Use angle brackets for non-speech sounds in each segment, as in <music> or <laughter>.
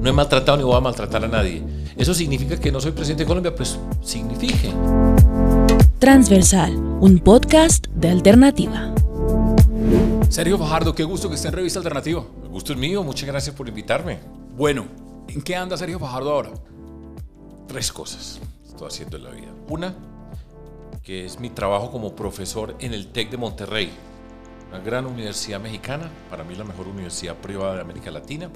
No he maltratado ni voy a maltratar a nadie. ¿Eso significa que no soy presidente de Colombia? Pues signifique. Transversal, un podcast de alternativa. Sergio Fajardo, qué gusto que esté en Revista Alternativa. El gusto es mío, muchas gracias por invitarme. Bueno, ¿en qué anda Sergio Fajardo ahora? Tres cosas estoy haciendo en la vida. Una, que es mi trabajo como profesor en el TEC de Monterrey, una gran universidad mexicana, para mí la mejor universidad privada de América Latina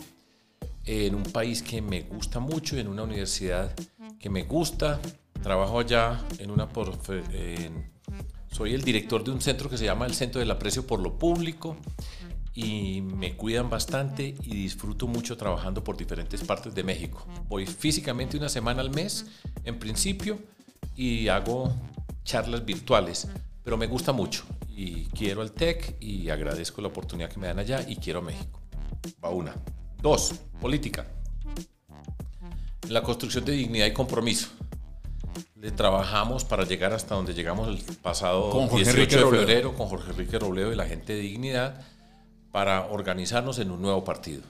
en un país que me gusta mucho, en una universidad que me gusta. Trabajo allá en una... soy el director de un centro que se llama el Centro del Aprecio por lo Público y me cuidan bastante y disfruto mucho trabajando por diferentes partes de México. Voy físicamente una semana al mes, en principio, y hago charlas virtuales, pero me gusta mucho y quiero al TEC y agradezco la oportunidad que me dan allá y quiero a México. Va una. Dos, política. La construcción de dignidad y compromiso. Le trabajamos para llegar hasta donde llegamos el pasado con Jorge 18 de febrero con Jorge Enrique Robledo y la gente de dignidad para organizarnos en un nuevo partido.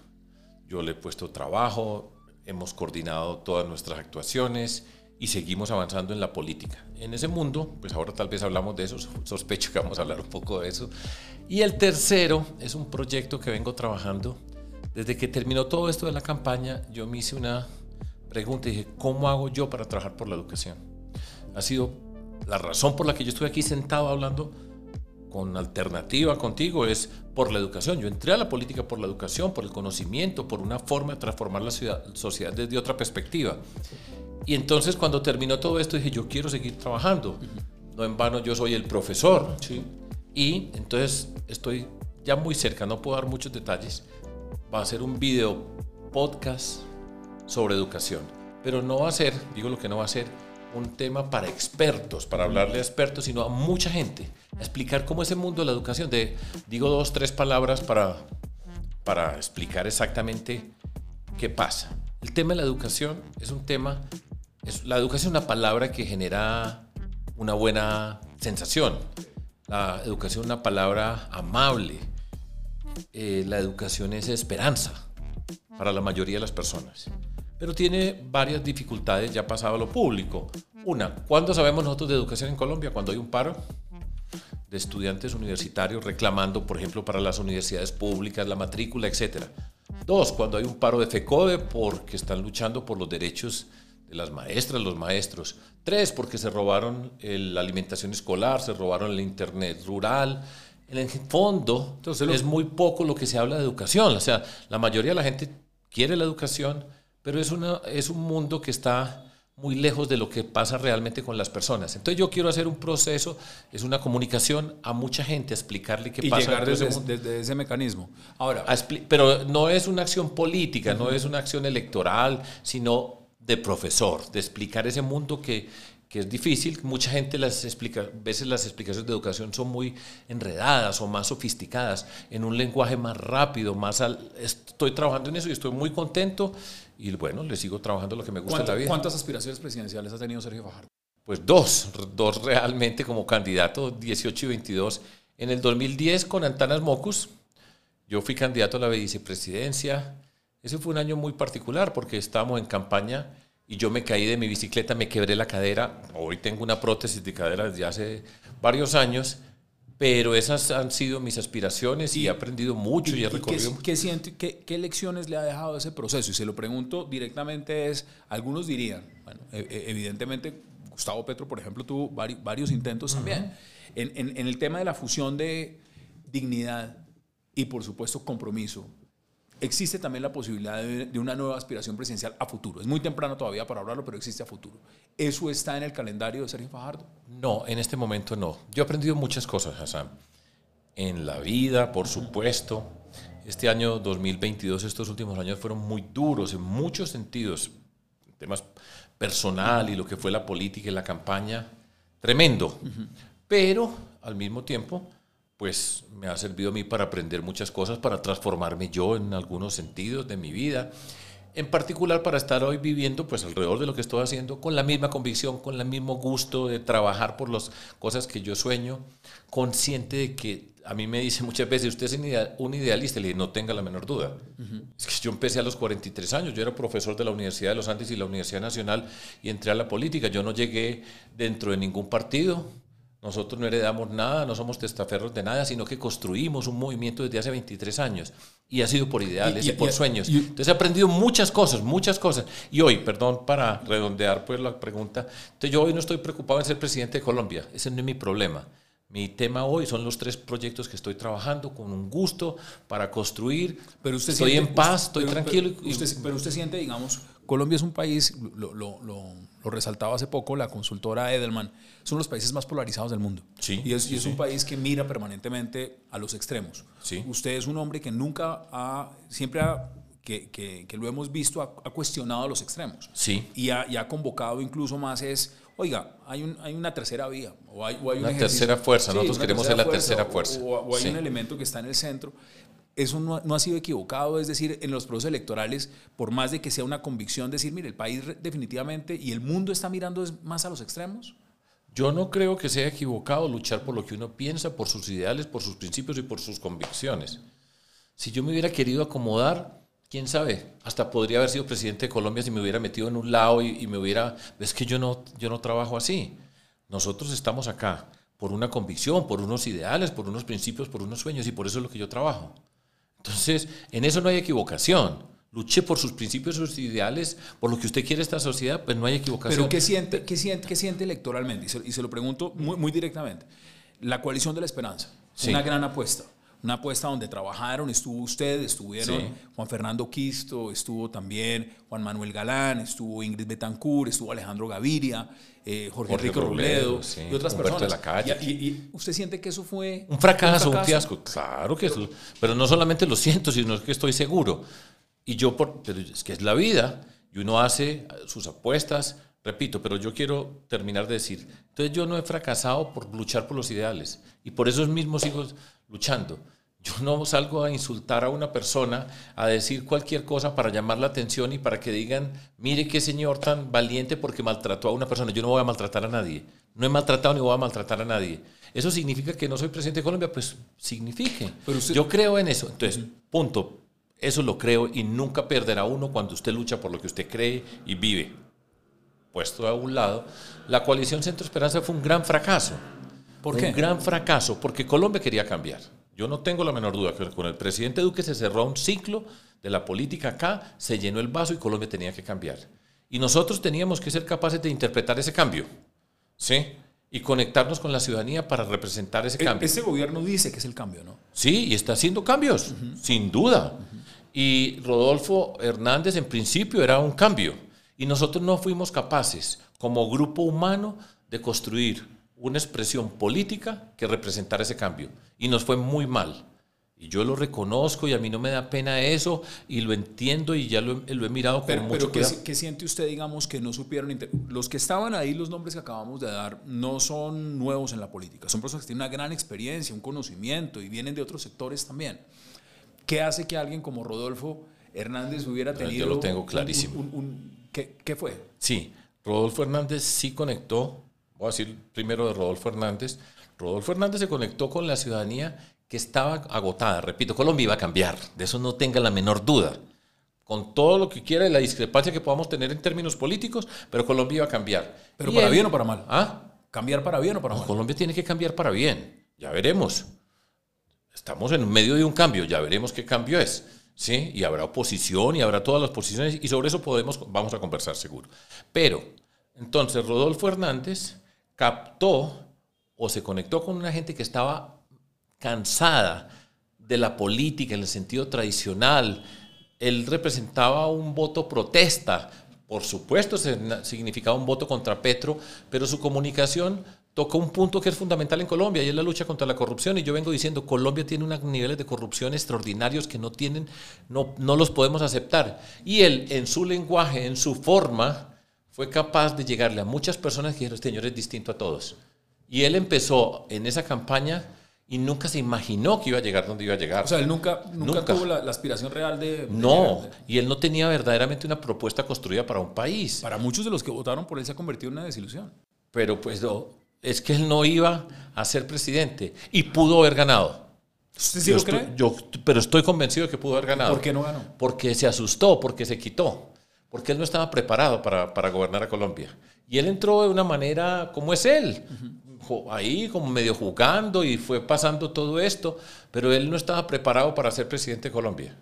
Yo le he puesto trabajo, hemos coordinado todas nuestras actuaciones y seguimos avanzando en la política. En ese mundo, pues ahora tal vez hablamos de eso, <laughs> sospecho que vamos a hablar un poco de eso. Y el tercero es un proyecto que vengo trabajando desde que terminó todo esto de la campaña, yo me hice una pregunta y dije, ¿cómo hago yo para trabajar por la educación? Ha sido la razón por la que yo estoy aquí sentado hablando con alternativa contigo es por la educación. Yo entré a la política por la educación, por el conocimiento, por una forma de transformar la sociedad desde otra perspectiva. Y entonces cuando terminó todo esto dije, yo quiero seguir trabajando. No en vano yo soy el profesor. Y entonces estoy ya muy cerca, no puedo dar muchos detalles, va a ser un video podcast sobre educación. Pero no va a ser, digo lo que no va a ser, un tema para expertos, para hablarle a expertos, sino a mucha gente, explicar cómo es el mundo de la educación. De, digo dos, tres palabras para, para explicar exactamente qué pasa. El tema de la educación es un tema, es, la educación es una palabra que genera una buena sensación. La educación es una palabra amable, eh, la educación es esperanza para la mayoría de las personas. Pero tiene varias dificultades ya pasado lo público. Una, ¿cuándo sabemos nosotros de educación en Colombia? Cuando hay un paro de estudiantes universitarios reclamando, por ejemplo, para las universidades públicas, la matrícula, etc. Dos, cuando hay un paro de FECODE porque están luchando por los derechos de las maestras, los maestros. Tres, porque se robaron la alimentación escolar, se robaron el internet rural, en el fondo Entonces, es muy poco lo que se habla de educación. O sea, la mayoría de la gente quiere la educación, pero es, una, es un mundo que está muy lejos de lo que pasa realmente con las personas. Entonces yo quiero hacer un proceso, es una comunicación a mucha gente, a explicarle qué y pasa. Llegar desde, desde, ese mecanismo. Ahora, pero no es una acción política, no es una acción electoral, sino de profesor, de explicar ese mundo que, que es difícil. Mucha gente las explica, veces las explicaciones de educación son muy enredadas o más sofisticadas, en un lenguaje más rápido, más estoy trabajando en eso y estoy muy contento y bueno, le sigo trabajando lo que me gusta en la vida. ¿Cuántas aspiraciones presidenciales ha tenido Sergio Fajardo? Pues dos, dos realmente como candidato, 18 y 22. En el 2010 con Antanas Mocus, yo fui candidato a la vicepresidencia. Ese fue un año muy particular porque estábamos en campaña y yo me caí de mi bicicleta, me quebré la cadera. Hoy tengo una prótesis de cadera desde hace varios años, pero esas han sido mis aspiraciones y, he aprendido mucho y, he recorrido ¿qué, qué, qué, lecciones le ha dejado ese proceso? Y se lo pregunto directamente es, algunos dirían, bueno, e, e, evidentemente Gustavo Petro, por ejemplo, tuvo varios, intentos también. En, en, en el tema de la fusión de dignidad y, por supuesto, compromiso, existe también la posibilidad de, una nueva aspiración presidencial a futuro. Es muy temprano todavía para hablarlo, pero existe a futuro. ¿Eso está en el calendario de Sergio Fajardo? No, en este momento no. Yo he aprendido muchas cosas, Hassan. En la vida, por supuesto. Este año 2022, estos últimos años fueron muy duros en muchos sentidos. Temas personal y lo que fue la política y la campaña. Tremendo. Pero al mismo tiempo pues me ha servido a mí para aprender muchas cosas, para transformarme yo en algunos sentidos de mi vida. en particular para estar hoy viviendo pues alrededor de lo que estoy haciendo con la misma convicción, con el mismo gusto de trabajar por las cosas que yo sueño, consciente de que a mí me dice <laughs> muchas veces, usted es un idealista, le no tenga la menor duda. Es que yo empecé a los 43 años, yo era profesor de la Universidad de los Andes y la Universidad Nacional y entré a la política, yo no llegué dentro de ningún partido, nosotros no heredamos nada, no somos testaferros de nada, sino que construimos un movimiento desde hace 23 años. Y ha sido por ideales y, por sueños. entonces he aprendido muchas cosas, muchas cosas. Y hoy, perdón, para redondear pues la pregunta, entonces yo hoy no estoy preocupado en ser presidente de Colombia. Ese no es mi problema. Mi tema hoy son los tres proyectos que estoy trabajando con un gusto para construir. Pero usted estoy en paz, estoy tranquilo. pero usted siente, digamos, Colombia es un país, lo, lo, lo, resaltaba hace poco la consultora Edelman, son los países más polarizados del mundo. Sí, y es, y es un país que mira permanentemente a los extremos. Sí. Usted es un hombre que nunca ha, siempre ha, que, que, que lo hemos visto, ha, ha, cuestionado los extremos. Sí. Y ha, y ha convocado incluso más es, oiga, hay, un, hay una tercera vía. O hay, o hay una tercera fuerza, sí, nosotros queremos ser la tercera fuerza. O, o hay sí. un elemento que está en el centro eso no, ha sido equivocado, es decir, en los procesos electorales, por más de que sea una convicción, decir, mire, el país definitivamente y el mundo está mirando más a los extremos. Yo no creo que sea equivocado luchar por lo que uno piensa, por sus ideales, por sus principios y por sus convicciones. Si yo me hubiera querido acomodar, quién sabe, hasta podría haber sido presidente de Colombia si me hubiera metido en un lado y, y me hubiera... Es que yo no, yo no trabajo así. Nosotros estamos acá por una convicción, por unos ideales, por unos principios, por unos sueños y por eso es lo que yo trabajo. Entonces, en eso no hay equivocación. Luche por sus principios, sus ideales, por lo que usted quiere esta sociedad, pues no hay equivocación. Pero ¿qué siente, qué siente, qué siente electoralmente? Y se, y se, lo pregunto muy, muy directamente. La coalición de la esperanza, sí. una gran apuesta. Una apuesta donde trabajaron, estuvo usted, estuvieron sí. Juan Fernando Quisto, estuvo también Juan Manuel Galán, estuvo Ingrid Betancourt, estuvo Alejandro Gaviria, eh, Jorge, Jorge Enrique Robledo, Robledo sí. y otras Humberto personas. De la calle. Y, y, y, usted siente que eso fue un fracaso, un, fracaso? un fiasco? Claro que es, pero no solamente lo siento, sino que estoy seguro. Y yo, por, pero es que es la vida, y uno hace sus apuestas, repito, pero yo quiero terminar de decir, entonces yo no he fracasado por luchar por los ideales, y por eso mismo sigo luchando. Yo no salgo a insultar a una persona, a decir cualquier cosa para llamar la atención y para que digan, mire qué señor tan valiente porque maltrató a una persona. Yo no voy a maltratar a nadie. No he maltratado ni voy a maltratar a nadie. ¿Eso significa que no soy presidente de Colombia? Pues signifique. Pero usted... Yo creo en eso. Entonces, punto. Eso lo creo y nunca perderá uno cuando usted lucha por lo que usted cree y vive. Puesto a un lado, la coalición Centro Esperanza fue un gran fracaso. ¿Por qué? Un gran fracaso porque Colombia quería cambiar. Yo no tengo la menor duda que con el presidente Duque se cerró un ciclo de la política acá, se llenó el vaso y Colombia tenía que cambiar. Y nosotros teníamos que ser capaces de interpretar ese cambio, ¿sí? Y conectarnos con la ciudadanía para representar ese cambio. Ese gobierno dice que es el cambio, ¿no? Sí, y está haciendo cambios, uh -huh. sin duda. Uh -huh. Y Rodolfo Hernández en principio era un cambio. Y nosotros no fuimos capaces, como grupo humano, de construir una expresión política que representara ese cambio. Y nos fue muy mal. Y yo lo reconozco y a mí no me da pena eso y lo entiendo y ya lo, lo he mirado con pero, mucho pero. ¿qué, ¿qué, siente usted, digamos, que no supieron? Los que estaban ahí, los nombres que acabamos de dar, no son nuevos en la política. Son personas que tienen una gran experiencia, un conocimiento y vienen de otros sectores también. ¿Qué hace que alguien como Rodolfo Hernández hubiera tenido... Yo lo tengo clarísimo. Un, un, un, ¿qué, ¿Qué fue? Sí, Rodolfo Hernández sí conectó voy a decir primero de Rodolfo Hernández. Rodolfo Hernández se conectó con la ciudadanía que estaba agotada. Repito, Colombia iba a cambiar, de eso no tenga la menor duda. Con todo lo que quiera y la discrepancia que podamos tener en términos políticos, pero Colombia iba a cambiar. ¿Pero y para él, bien o para mal? ¿Ah? ¿Cambiar para bien o para no, mal? Colombia tiene que cambiar para bien, ya veremos. Estamos en medio de un cambio, ya veremos qué cambio es. ¿sí? Y habrá oposición y habrá todas las posiciones y sobre eso podemos, vamos a conversar seguro. Pero, entonces, Rodolfo Hernández captó o se conectó con una gente que estaba cansada de la política en el sentido tradicional. Él representaba un voto protesta, por supuesto significaba un voto contra Petro, pero su comunicación tocó un punto que es fundamental en Colombia y es la lucha contra la corrupción. Y yo vengo diciendo, Colombia tiene unos niveles de corrupción extraordinarios que no tienen, no, no los podemos aceptar. Y él, en su lenguaje, en su forma, fue capaz de llegarle a muchas personas que dijeron, este señor es distinto a todos. Y él empezó en esa campaña y nunca se imaginó que iba a llegar donde iba a llegar. O sea, él nunca, nunca, Nunca. tuvo la, la aspiración real de... de no, y él no tenía verdaderamente una propuesta construida para un país. Para muchos de los que votaron por él se ha convertido en una desilusión. Pero pues no, es que él no iba a ser presidente y pudo haber ganado. ¿Usted sí Yo lo estoy- cree? yo- pero estoy convencido de que pudo haber ganado. ¿Por qué no ganó? Porque se asustó, porque se quitó, porque él no estaba preparado para, para gobernar a Colombia. Y él entró de una manera como es él, jo- ahí como medio jugando y fue pasando todo esto, pero él no estaba preparado para ser presidente de Colombia.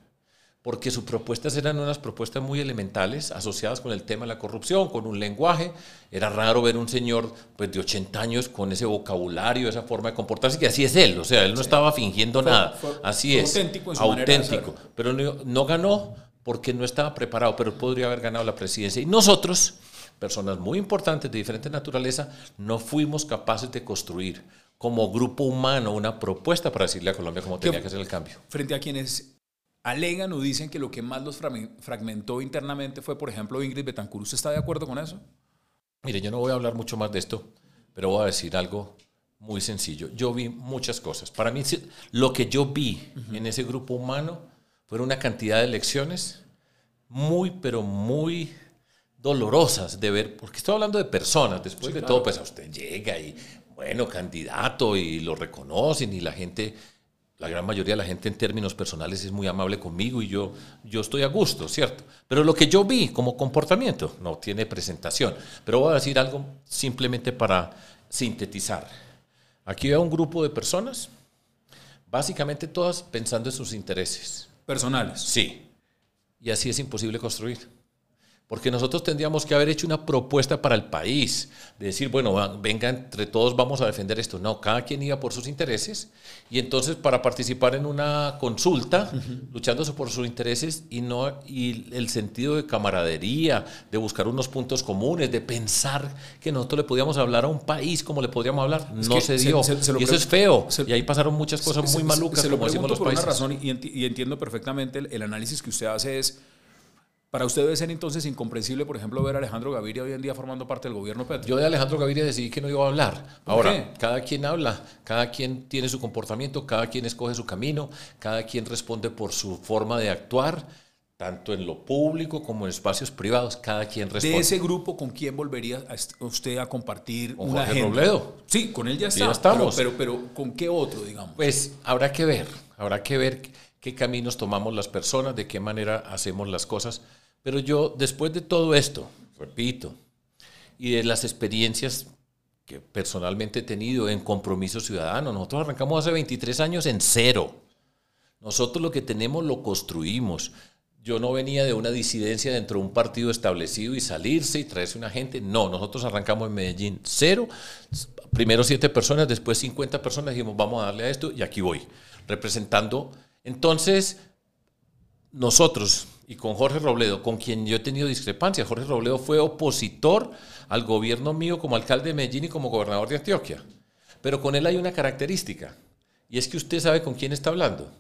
Porque sus propuestas eran unas propuestas muy elementales, asociadas con el tema de la corrupción, con un lenguaje. Era raro ver un señor pues, de 80 años con ese vocabulario, esa forma de comportarse, que así es él. O sea, él no estaba fingiendo Fue- nada. fue- así fue es. auténtico en su auténtico. Pero no, no ganó porque no estaba preparado, pero podría haber ganado la presidencia. Y nosotros, personas muy importantes de diferente naturaleza, no fuimos capaces de construir como grupo humano una propuesta para decirle a Colombia cómo tenía que hacer el cambio. Frente a quienes alegan o dicen que lo que más los fragmen- fragmentó internamente fue, por ejemplo, Ingrid Betancourt. ¿Usted está de acuerdo con eso? Mire, yo no voy a hablar mucho más de esto, pero voy a decir algo muy sencillo. Yo vi muchas cosas. Para mí, lo que yo vi en ese grupo humano fueron una cantidad de lecciones muy, pero muy dolorosas de ver, porque estoy hablando de personas, después de todo, pues a usted llega y, bueno, candidato y lo reconocen y la gente, la gran mayoría de la gente en términos personales es muy amable conmigo y yo, yo estoy a gusto, ¿cierto? Pero lo que yo vi como comportamiento no tiene presentación, pero voy a decir algo simplemente para sintetizar. Aquí veo un grupo de personas, básicamente todas pensando en sus intereses. Personales. Sí. Y así es imposible construir. Porque nosotros tendríamos que haber hecho una propuesta para el país, de decir, bueno, venga, entre todos vamos a defender esto. No, cada quien iba por sus intereses y entonces para participar en una consulta, luchándose por sus intereses y, no, y el sentido de camaradería, de buscar unos puntos comunes, de pensar que nosotros le podíamos hablar a un país como le podríamos hablar, no se dio. se- se lo y eso es feo. y ahí pasaron muchas cosas muy malucas, se lo como decimos los por una razón y, enti- y entiendo perfectamente el, el análisis que usted hace es, para usted debe ser entonces incomprensible, por ejemplo, ver a Alejandro Gaviria hoy en día formando parte del gobierno Petro. Yo de Alejandro Gaviria decidí que no iba a hablar. ¿Por Ahora, qué? cada quien habla, cada quien tiene su comportamiento, cada quien escoge su camino, cada quien responde por su forma de actuar, tanto en lo público como en espacios privados, cada quien de responde. ese grupo, ¿con quién volvería a usted a compartir Con una Jorge agenda? Robledo. Sí, con él ya está. ya estamos. Pero, pero, pero ¿con qué otro, digamos? Pues habrá que ver, habrá que ver qué caminos tomamos las personas, de qué manera hacemos las cosas. Pero yo, después de todo esto, repito, y de las experiencias que personalmente he tenido en compromiso ciudadano, nosotros arrancamos hace 23 años en cero. Nosotros lo que tenemos lo construimos. Yo no venía de una disidencia dentro de un partido establecido y salirse y traerse una gente. No, nosotros arrancamos en Medellín cero. Primero siete personas, después 50 personas. Dijimos, vamos a darle a esto y aquí voy, representando. Entonces, nosotros y con Jorge Robledo, con quien yo he tenido discrepancias, Jorge Robledo fue opositor al gobierno mío como alcalde de Medellín y como gobernador de Antioquia. Pero con él hay una característica, y es que usted sabe con quién está hablando.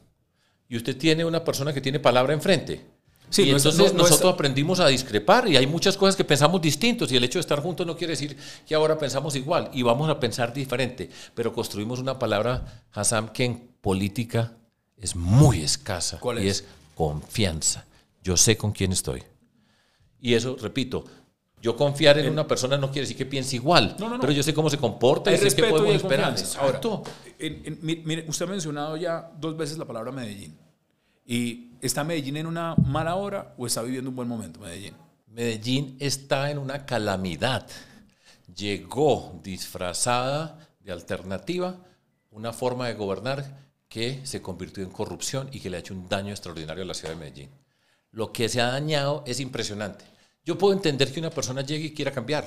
Y usted tiene una persona que tiene palabra enfrente. Sí, y no es- entonces no- no es- nosotros aprendimos a discrepar y hay muchas cosas que pensamos distintos y el hecho de estar juntos no quiere decir que ahora pensamos igual y vamos a pensar diferente, pero construimos una palabra, Hassan, que en política es muy escasa ¿Cuál y es? es confianza. Yo sé con quién estoy. Y eso, repito, yo confiar en una persona no quiere decir que piense igual, No, no, no. pero yo sé cómo se comporta Hay y sé qué podemos esperar. Ahora, en- en- mi- mire, usted ha mencionado ya dos veces la palabra Medellín. ¿Y está Medellín en una mala hora o está viviendo un buen momento Medellín? Medellín está en una calamidad. Llegó disfrazada de alternativa una forma de gobernar que se convirtió en corrupción y que le ha hecho un daño extraordinario a la ciudad de Medellín. Lo que se ha dañado es impresionante. Yo puedo entender que una persona llegue y quiera cambiar.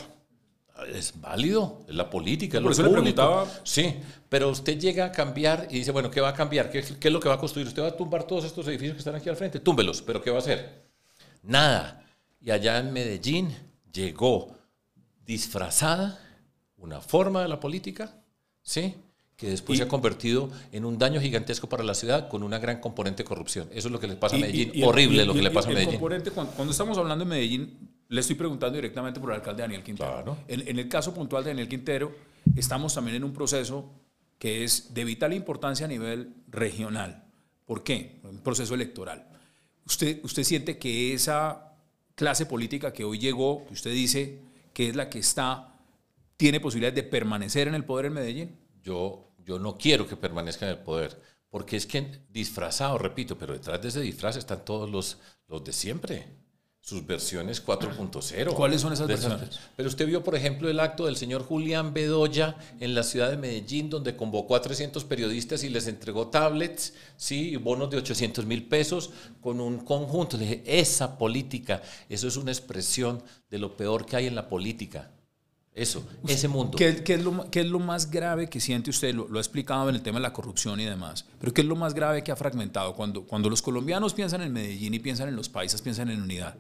Es válido, es la política, es Por lo público. preguntaba. Sí, pero usted llega a cambiar y dice, bueno, ¿qué va a cambiar? ¿Qué, qué es lo que va a construir? Usted va a tumbar todos estos edificios que están aquí al frente. Túmbelos, pero ¿qué va a hacer? Nada. Y allá en Medellín llegó disfrazada una forma de la política, ¿sí? Que después Y- se ha convertido en un daño gigantesco para la ciudad con una gran componente de corrupción. Eso es lo que le pasa a Medellín. y- y el- Horrible lo que le pasa a Medellín. componente, cuando, cuando estamos hablando de Medellín, le estoy preguntando directamente por el alcalde Daniel Quintero. Claro. En, en el caso puntual de Daniel Quintero, estamos también en un proceso que es de vital importancia a nivel regional. ¿Por qué? Un proceso electoral. ¿Usted, usted siente que esa clase política que hoy llegó, que usted dice que es la que está, tiene posibilidades de permanecer en el poder en Medellín? Yo, yo no quiero que permanezca en el poder, porque es que disfrazado, repito, pero detrás de ese disfraz están todos los, los de siempre sus versiones 4.0. ¿Cuáles son esas versiones? Pero usted vio, por ejemplo, el acto del señor Julián Bedoya en la ciudad de Medellín, donde convocó a 300 periodistas y les entregó tablets, sí, y bonos de 800 mil pesos con un conjunto. Le dije, esa política, eso es una expresión de lo peor que hay en la política. Eso, ese mundo. ¿Qué, es lo, ¿Qué, es lo, más grave que siente usted? Lo, lo, ha explicado en el tema de la corrupción y demás. Pero ¿qué es lo más grave que ha fragmentado? Cuando, cuando los colombianos piensan en Medellín y piensan en los países, piensan en unidad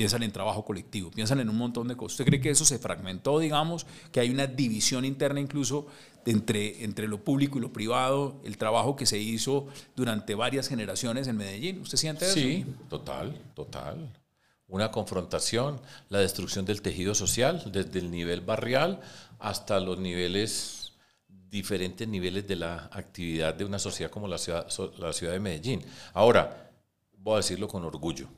piensan en trabajo colectivo, piensan en un montón de cosas. ¿Usted cree que eso se fragmentó, digamos, que hay una división interna incluso entre, entre lo público y lo privado, el trabajo que se hizo durante varias generaciones en Medellín? ¿Usted siente eso? Sí, total, total. Una confrontación, la destrucción del tejido social, desde el nivel barrial hasta los niveles diferentes niveles de la actividad de una sociedad como la ciudad, la ciudad de Medellín. Ahora, voy a decirlo con orgullo,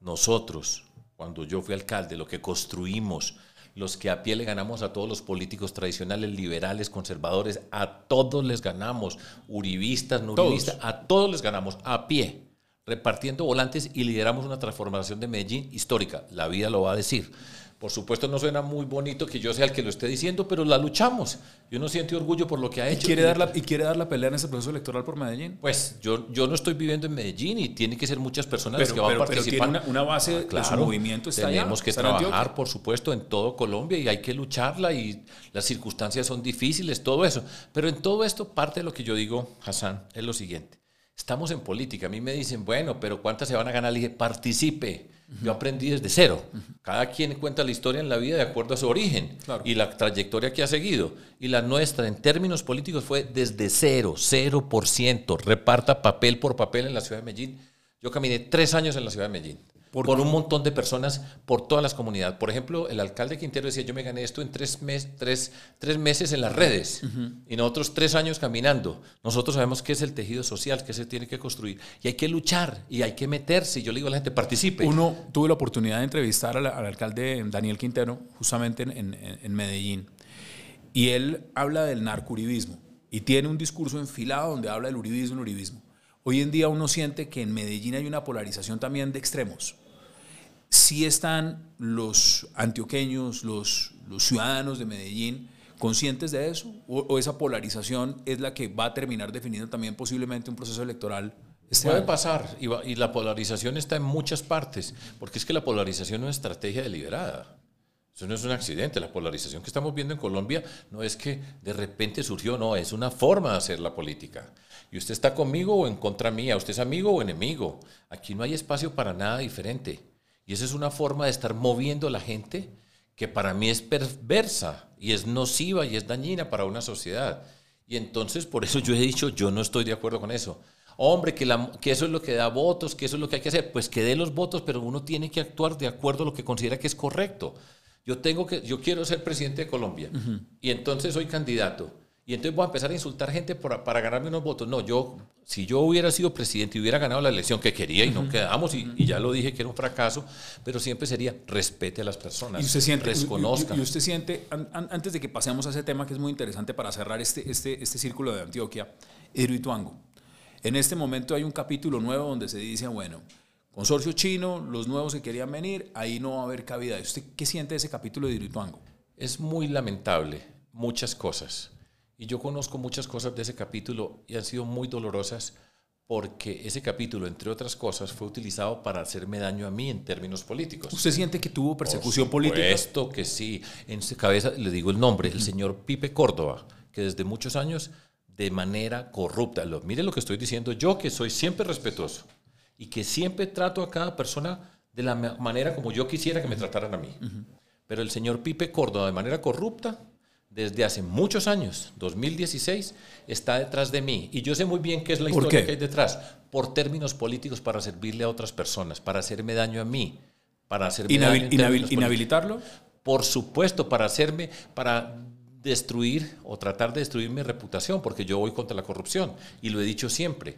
nosotros, cuando yo fui alcalde, lo que construimos, los que a pie le ganamos a todos los políticos tradicionales, liberales, conservadores, a todos les ganamos, uribistas, no uribistas, a todos les ganamos a pie, repartiendo volantes y lideramos una transformación de Medellín histórica. La vida lo va a decir. Por supuesto no suena muy bonito que yo sea el que lo esté diciendo, pero la luchamos. Yo no siento orgullo por lo que ha hecho. ¿Y quiere, dar la, ¿Y quiere dar la pelea en ese proceso electoral por Medellín? Pues yo, yo no estoy viviendo en Medellín y tiene que ser muchas personas las que van a participar. Pero tiene una, base claro, de su movimiento. Está tenemos que trabajar, por supuesto, en todo Colombia y hay que lucharla y las circunstancias son difíciles, todo eso. Pero en todo esto, parte de lo que yo digo, Hassan, es lo siguiente. Estamos en política. A mí me dicen, bueno, pero ¿cuántas se van a ganar? Le dije, participe yo aprendí desde cero. Cada quien cuenta la historia en la vida de acuerdo a su origen y la trayectoria que ha seguido. Y la nuestra, en términos políticos, fue desde cero, cero por ciento. Reparta papel por papel en la ciudad de Medellín. Yo caminé tres años en la ciudad de Medellín por, un montón de personas, por todas las comunidades. Por ejemplo, el alcalde Quintero decía, yo me gané esto en tres, mes, tres, tres meses en las redes y nosotros tres años caminando. Nosotros sabemos qué es el tejido social, que se tiene que construir y hay que luchar y hay que meterse. Yo le digo a la gente, participe. Uno, tuve la oportunidad de entrevistar al, alcalde Daniel Quintero justamente en, en Medellín y él habla del narcuribismo y tiene un discurso enfilado donde habla del uribismo, el uribismo. Hoy en día uno siente que en Medellín hay una polarización también de extremos. Si están los antioqueños, los, los ciudadanos de Medellín conscientes de eso? ¿O, esa polarización es la que va a terminar definiendo también posiblemente un proceso electoral? Este Puede pasar, y, y, la polarización está en muchas partes, porque es que la polarización no es estrategia deliberada. Eso no es un accidente. La polarización que estamos viendo en Colombia no es que de repente surgió, no, es una forma de hacer la política. Y usted está conmigo o en contra mía, usted es amigo o enemigo. Aquí no hay espacio para nada diferente. Y esa es una forma de estar moviendo a la gente que para mí es perversa y es nociva y es dañina para una sociedad. Y entonces por eso yo he dicho, yo no estoy de acuerdo con eso. Hombre, que, que eso es lo que da votos, que eso es lo que hay que hacer. Pues que dé los votos, pero uno tiene que actuar de acuerdo a lo que considera que es correcto. Yo tengo que, yo quiero ser presidente de Colombia y entonces soy candidato. Y entonces voy a empezar a insultar gente para ganarme unos votos. No, yo, si yo hubiera sido presidente y hubiera ganado la elección que quería y no quedamos, y, ya lo dije que era un fracaso, pero siempre sería respete a las personas, y usted siente, desconozca. Y, usted siente, antes de que pasemos a ese tema que es muy interesante para cerrar este, este, este círculo de Antioquia, Hidroituango. En este momento hay un capítulo nuevo donde se dice, bueno, Consorcio chino, los nuevos que querían venir, ahí no va a haber cabida. ¿Usted qué siente de ese capítulo de Dirituango? Es muy lamentable, muchas cosas. Y yo conozco muchas cosas de ese capítulo y han sido muy dolorosas porque ese capítulo, entre otras cosas, fue utilizado para hacerme daño a mí en términos políticos. ¿Usted siente que tuvo persecución política? Esto que sí. En su cabeza le digo el nombre, el señor Pipe Córdoba, que desde muchos años, de manera corrupta, lo, mire lo que estoy diciendo yo, que soy siempre respetuoso y que siempre trato a cada persona de la manera como yo quisiera que me trataran a mí. Pero el señor Pipe Córdoba, de manera corrupta, desde hace muchos años, 2016, está detrás de mí. Y yo sé muy bien qué es la historia que hay detrás. Por términos políticos para servirle a otras personas, para hacerme daño a mí, para hacerme daño ¿Inhabilitarlo? Por supuesto, para hacerme, para destruir o tratar de destruir mi reputación, porque yo voy contra la corrupción, y lo he dicho siempre,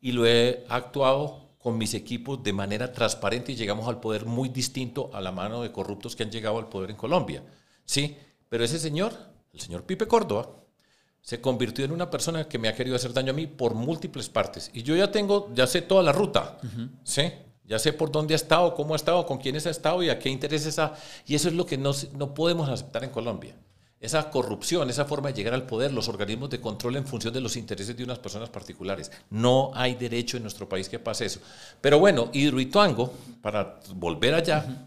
y lo he actuado con mis equipos de manera transparente y llegamos al poder muy distinto a la mano de corruptos que han llegado al poder en Colombia. Sí, pero ese señor, el señor Pipe Córdoba, se convirtió en una persona que me ha querido hacer daño a mí por múltiples partes. Y yo ya tengo, ya sé toda la ruta, ¿sí? Ya sé por dónde ha estado, cómo ha estado, con quiénes ha estado y a qué intereses ha. Y eso es lo que no, no podemos aceptar en Colombia esa corrupción, esa forma de llegar al poder, los organismos de control en función de los intereses de unas personas particulares. No hay derecho en nuestro país que pase eso. Pero bueno, Hidroituango, para volver allá,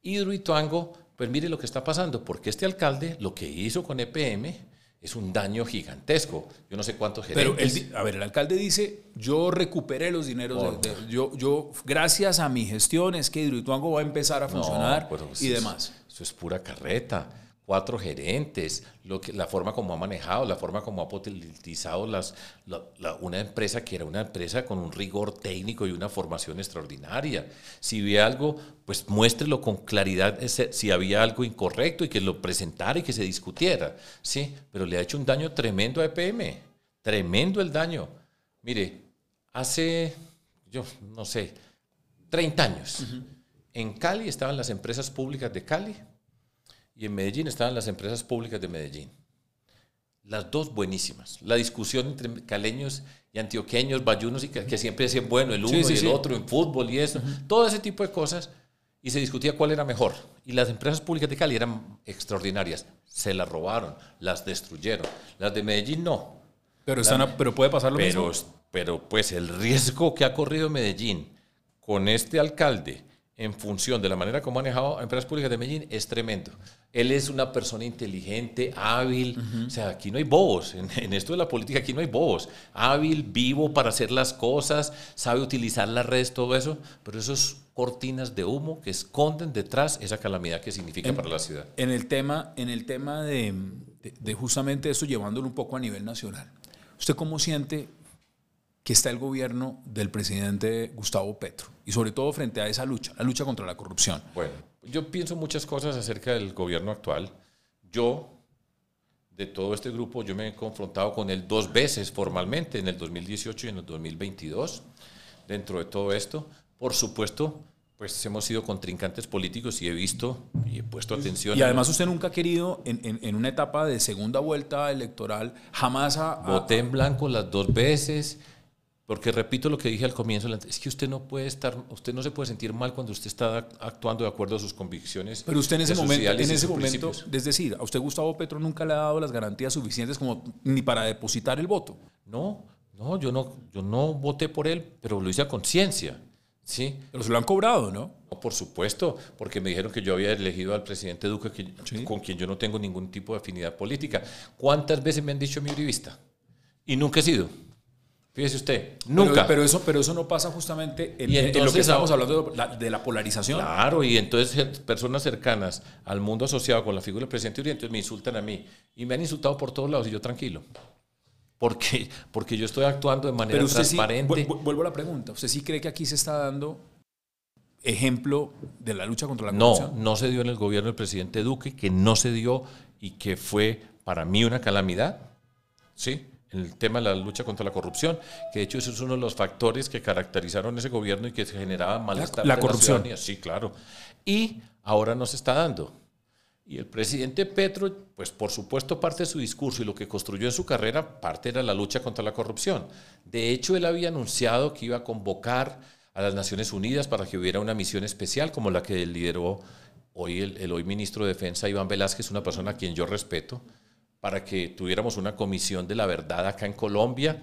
Hidroituango, pues mire lo que está pasando, porque este alcalde lo que hizo con EPM es un daño gigantesco. Yo no sé cuántos gerentes. Pero, a ver, el alcalde dice, yo recuperé los dineros, yo, yo, gracias a mi gestión es que Hidroituango va a empezar a funcionar y demás. Eso es pura carreta cuatro gerentes, lo que, la forma como ha manejado, la forma como ha potenciado las, una empresa que era una empresa con un rigor técnico y una formación extraordinaria. Si ve algo, pues muéstrelo con claridad si había algo incorrecto y que lo presentara y que se discutiera. Sí, pero le ha hecho un daño tremendo a EPM, tremendo el daño. Mire, hace, yo no sé, 30 años, en Cali estaban las empresas públicas de Cali y en Medellín estaban las empresas públicas de Medellín. Las dos buenísimas. La discusión entre caleños y antioqueños, bayunos, y que, siempre decían, bueno, el uno y el otro en fútbol y eso, todo ese tipo de cosas. Y se discutía cuál era mejor. Y las empresas públicas de Cali eran extraordinarias. Se las robaron, las destruyeron. Las de Medellín no. Pero, pero puede pasar lo pero, mismo. Pero pues el riesgo que ha corrido Medellín con este alcalde en función de la manera como ha manejado empresas públicas de Medellín es tremendo. Él es una persona inteligente, hábil, o sea, aquí no hay bobos, en, esto de la política aquí no hay bobos, hábil, vivo para hacer las cosas, sabe utilizar las redes, todo eso, pero esos cortinas de humo que esconden detrás esa calamidad que significa para la ciudad. En el tema, en el tema de, de justamente eso, llevándolo un poco a nivel nacional, ¿usted cómo siente que está el gobierno del presidente Gustavo Petro y sobre todo frente a esa lucha, la lucha contra la corrupción. Bueno, yo pienso muchas cosas acerca del gobierno actual. Yo, de todo este grupo, yo me he confrontado con él dos veces formalmente, en el 2018 y en el 2022. Dentro de todo esto, por supuesto, pues hemos sido contrincantes políticos y he visto y he puesto atención. Y además usted nunca ha querido, en, en, una etapa de segunda vuelta electoral, jamás ha... Voté en blanco las dos veces porque repito lo que dije al comienzo, es que usted no puede estar, usted no se puede sentir mal cuando usted está actuando de acuerdo a sus convicciones. Pero usted en ese momento, en ese momento, es decir, a usted Gustavo Petro nunca le ha dado las garantías suficientes como ni para depositar el voto. No, no, yo no, yo no voté por él, pero lo hice a conciencia. Sí. Pero se lo han cobrado, ¿no? Por supuesto, porque me dijeron que yo había elegido al presidente Duque, con quien yo no tengo ningún tipo de afinidad política. ¿Cuántas veces me han dicho mi uribista? Y nunca he sido. Fíjese usted, nunca. Pero, eso, pero eso no pasa justamente en, lo que estamos hablando de la, polarización. Claro, y entonces personas cercanas al mundo asociado con la figura del presidente Uribe, me insultan a mí. Y me han insultado por todos lados y yo tranquilo. Porque, porque yo estoy actuando de manera transparente. vuelvo a la pregunta. ¿Usted sí cree que aquí se está dando ejemplo de la lucha contra la corrupción? No, no se dio en el gobierno del presidente Duque, que no se dio y que fue para mí una calamidad. ¿Sí? El tema de la lucha contra la corrupción, que de hecho eso es uno de los factores que caracterizaron ese gobierno y que se generaba malestar. La, la corrupción. sí, claro. Y ahora nos está dando. Y el presidente Petro, pues por supuesto parte de su discurso y lo que construyó en su carrera, parte era la lucha contra la corrupción. De hecho, él había anunciado que iba a convocar a las Naciones Unidas para que hubiera una misión especial como la que lideró hoy el, el hoy ministro de Defensa, Iván Velázquez, una persona a quien yo respeto para que tuviéramos una comisión de la verdad acá en Colombia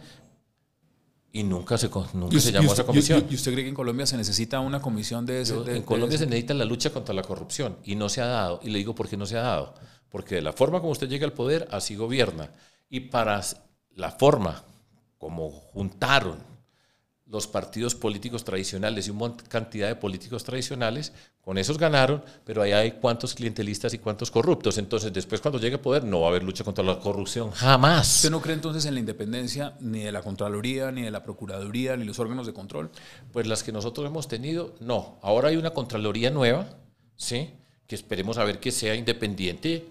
y nunca se, nunca se llamó a esa comisión. ¿Y usted cree que en Colombia se necesita una comisión de ese? en Colombia se necesita la lucha contra la corrupción y no se ha dado. Y le digo por qué no se ha dado. Porque de la forma como usted llega al poder, así gobierna. Y para la forma como juntaron los partidos políticos tradicionales y una cantidad de políticos tradicionales, con esos ganaron, pero ahí hay cuántos clientelistas y cuántos corruptos. Entonces, después cuando llegue a poder, no va a haber lucha contra la corrupción, jamás. ¿Usted no cree entonces en la independencia ni de la Contraloría, ni de la Procuraduría, ni los órganos de control? Pues las que nosotros hemos tenido, no. Ahora hay una Contraloría nueva, ¿sí? que esperemos a ver que sea independiente,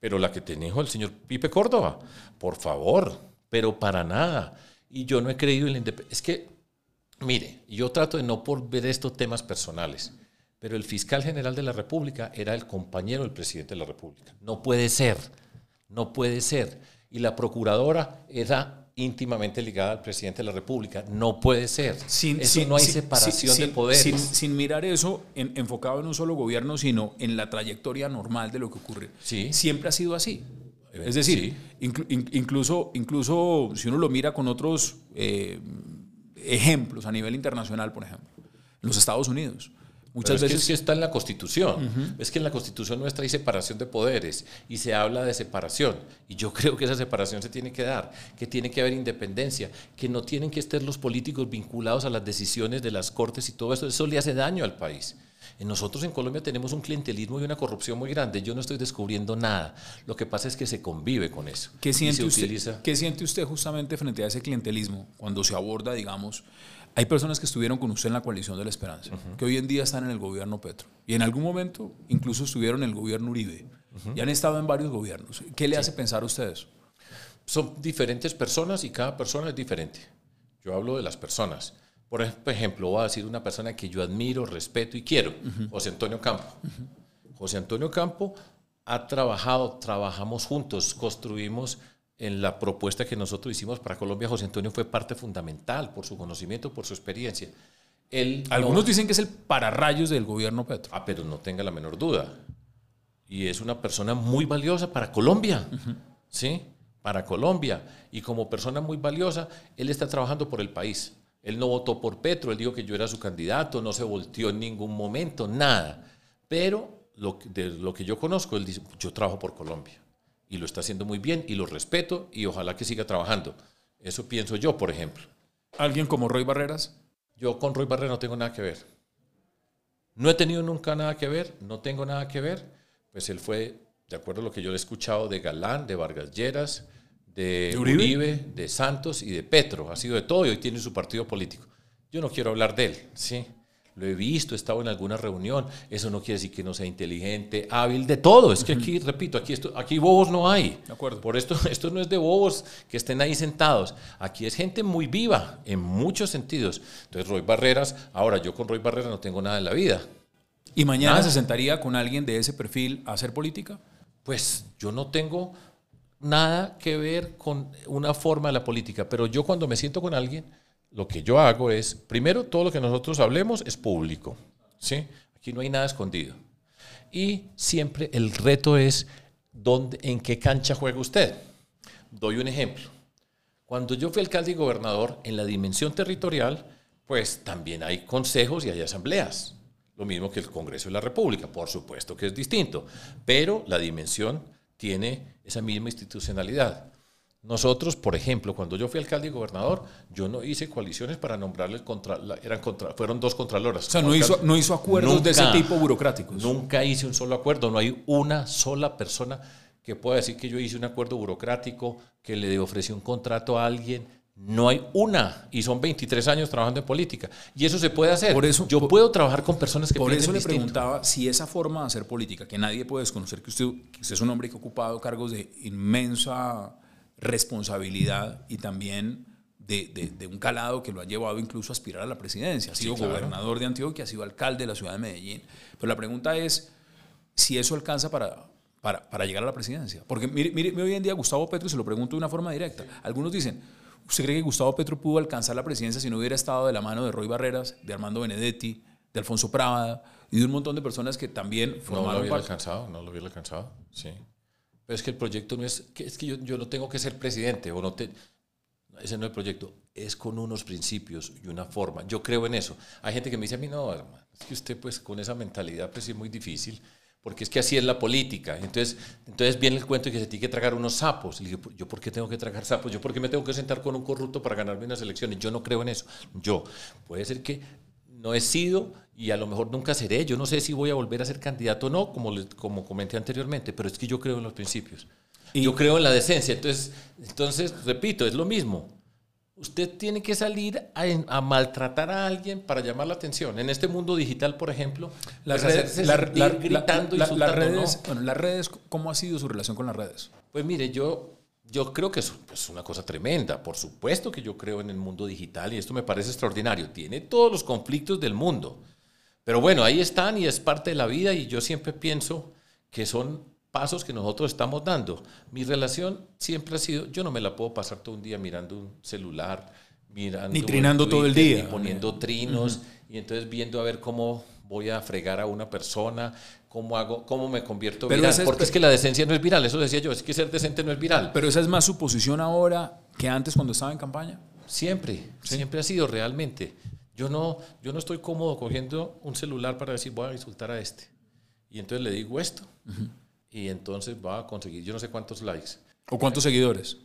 pero la que tenía el señor Pipe Córdoba, por favor, pero para nada. Y yo no he creído en la independencia. Es que, mire, yo trato de no por ver estos temas personales, pero el fiscal general de la República era el compañero del presidente de la República. No puede ser, no puede ser. Y la procuradora era íntimamente ligada al presidente de la República. No puede ser. Sin, eso no hay separación de poderes. Sin, mirar eso enfocado en un solo gobierno, sino en la trayectoria normal de lo que ocurre. Sí. Siempre ha sido así. Es decir, incluso, incluso si uno lo mira con otros eh, ejemplos a nivel internacional, por ejemplo, en los Estados Unidos. Muchas veces es que está en la Constitución. Es que en la Constitución nuestra hay separación de poderes y se habla de separación. Y yo <laughs> creo que esa separación se tiene que dar, que tiene que haber independencia, que no tienen que estar los políticos vinculados a las decisiones de las cortes y todo eso. Eso le hace daño al país. Nosotros en Colombia tenemos un clientelismo y una corrupción muy grande. Yo no estoy descubriendo nada. Lo que pasa es que se convive con eso. ¿Qué siente, usted, ¿qué siente usted justamente frente a ese clientelismo cuando se aborda, digamos, hay personas que estuvieron con usted en la coalición de la esperanza, que hoy en día están en el gobierno Petro. Y en algún momento incluso estuvieron en el gobierno Uribe. Y han estado en varios gobiernos. ¿Qué le hace pensar a ustedes? Son diferentes personas y cada persona es diferente. Yo hablo de las personas. Por ejemplo, voy a decir una persona que yo admiro, respeto y quiero, José Antonio Campo. José Antonio Campo ha trabajado, trabajamos juntos, construimos en la propuesta que nosotros hicimos para Colombia, José Antonio fue parte fundamental por su conocimiento, por su experiencia. Algunos dicen que es el pararrayos del gobierno Petro. Ah, pero no tenga la menor duda. Y es una persona muy valiosa para Colombia, ¿sí? Para Colombia. Y como persona muy valiosa, él está trabajando por el país. Él no votó por Petro, él dijo que yo era su candidato, no se volteó en ningún momento, nada. Pero lo, de lo que yo conozco, él dice, yo trabajo por Colombia y lo está haciendo muy bien y lo respeto y ojalá que siga trabajando. Eso pienso yo, por ejemplo. ¿Alguien como Roy Barreras? Yo con Roy Barreras no tengo nada que ver. No he tenido nunca nada que ver, no tengo nada que ver. Pues él fue, de acuerdo a lo que yo le he escuchado, de Galán, de Vargas Lleras, de, Uribe? de Santos y de Petro. Ha sido de todo y hoy tiene su partido político. Yo no quiero hablar de él, ¿sí? lo he visto, he estado en alguna reunión, eso no quiere decir que no sea inteligente, hábil, de todo. Es que aquí, repito, aquí, esto, aquí bobos no hay. De acuerdo. Por esto, <laughs> esto no es de bobos que estén ahí sentados. Aquí es gente muy viva, en muchos sentidos. Entonces, Roy Barreras, ahora yo con Roy Barreras no tengo nada en la vida. ¿Y mañana se sentaría con alguien de ese perfil a hacer política? Pues yo no tengo nada que ver con una forma de la política, pero yo cuando me siento con alguien lo que yo hago es, primero, todo lo que nosotros hablemos es público. ¿sí? Aquí no hay nada escondido. Y siempre el reto es dónde, en qué cancha juega usted. Doy un ejemplo. Cuando yo fui alcalde y gobernador, en la dimensión territorial, pues también hay consejos y hay asambleas. Lo mismo que el Congreso de la República, por supuesto que es distinto, pero la dimensión tiene esa misma institucionalidad. Nosotros, por ejemplo, cuando yo fui alcalde y gobernador, yo no hice coaliciones para nombrarle el contra, eran contra, fueron dos contraloras. O sea, no hizo, no hizo acuerdos de ese tipo burocráticos. Nunca hice un solo acuerdo, no hay una sola persona que pueda decir que yo hice un acuerdo burocrático, que le ofrecí un contrato a alguien. No hay una, y son 23 años trabajando en política. Y eso se puede hacer. Por eso, yo puedo trabajar con personas que Por eso le preguntaba si esa forma de hacer política, que nadie puede desconocer que usted, que usted es un hombre que ha ocupado cargos de inmensa responsabilidad y también de, de, un calado que lo ha llevado incluso a aspirar a la presidencia. Ha sido gobernador de Antioquia, ha sido alcalde de la ciudad de Medellín. Pero la pregunta es si eso alcanza para, para, para llegar a la presidencia. Porque mire, mire, hoy en día Gustavo Petro, se lo pregunto de una forma directa. Algunos dicen, ¿usted cree que Gustavo Petro pudo alcanzar la presidencia si no hubiera estado de la mano de Roy Barreras, de Armando Benedetti, de Alfonso Prada y de un montón de personas que también formaron No lo hubiera alcanzado, no lo hubiera alcanzado, sí. Pero es que el proyecto no es, que es que yo, yo no tengo que ser presidente o no te, ese no es el proyecto, es con unos principios y una forma. Yo creo en eso. Hay gente que me dice a mí, no, hermano, es que usted pues con esa mentalidad pues es muy difícil, porque es que así es la política. Entonces, entonces viene el cuento de que se tiene que tragar unos sapos. Y digo, ¿yo por qué tengo que tragar sapos? ¿Yo por qué me tengo que sentar con un corrupto para ganarme unas elecciones? Yo no creo en eso. Yo, puede ser que no he sido y a lo mejor nunca seré. Yo no sé si voy a volver a ser candidato o no, como, como comenté anteriormente, pero es que yo creo en los principios. Y yo creo en la decencia. Entonces, entonces, repito, es lo mismo. Usted tiene que salir a, maltratar a alguien para llamar la atención. En este mundo digital, por ejemplo, las redes, gritando y las redes, bueno, las redes, ¿cómo ha sido su relación con las redes? Pues mire, yo, yo creo que es, es una cosa tremenda. Por supuesto que yo creo en el mundo digital y esto me parece extraordinario. Tiene todos los conflictos del mundo. Pero bueno, ahí están y es parte de la vida y yo siempre pienso que son pasos que nosotros estamos dando. Mi relación siempre ha sido, yo no me la puedo pasar todo un día mirando un celular, mirando... Ni trinando todo el día. Ni poniendo trinos y entonces viendo a ver cómo voy a fregar a una persona, cómo hago, cómo me convierto viral. Porque es que la decencia no es viral, eso decía yo, es que ser decente no es viral. Pero esa es más su posición ahora que antes cuando estaba en campaña. Siempre, siempre ha sido realmente. Yo no, yo no estoy cómodo cogiendo un celular para decir voy a insultar a este. Y entonces le digo esto y entonces va a conseguir yo no sé cuántos likes. ¿O cuántos seguidores?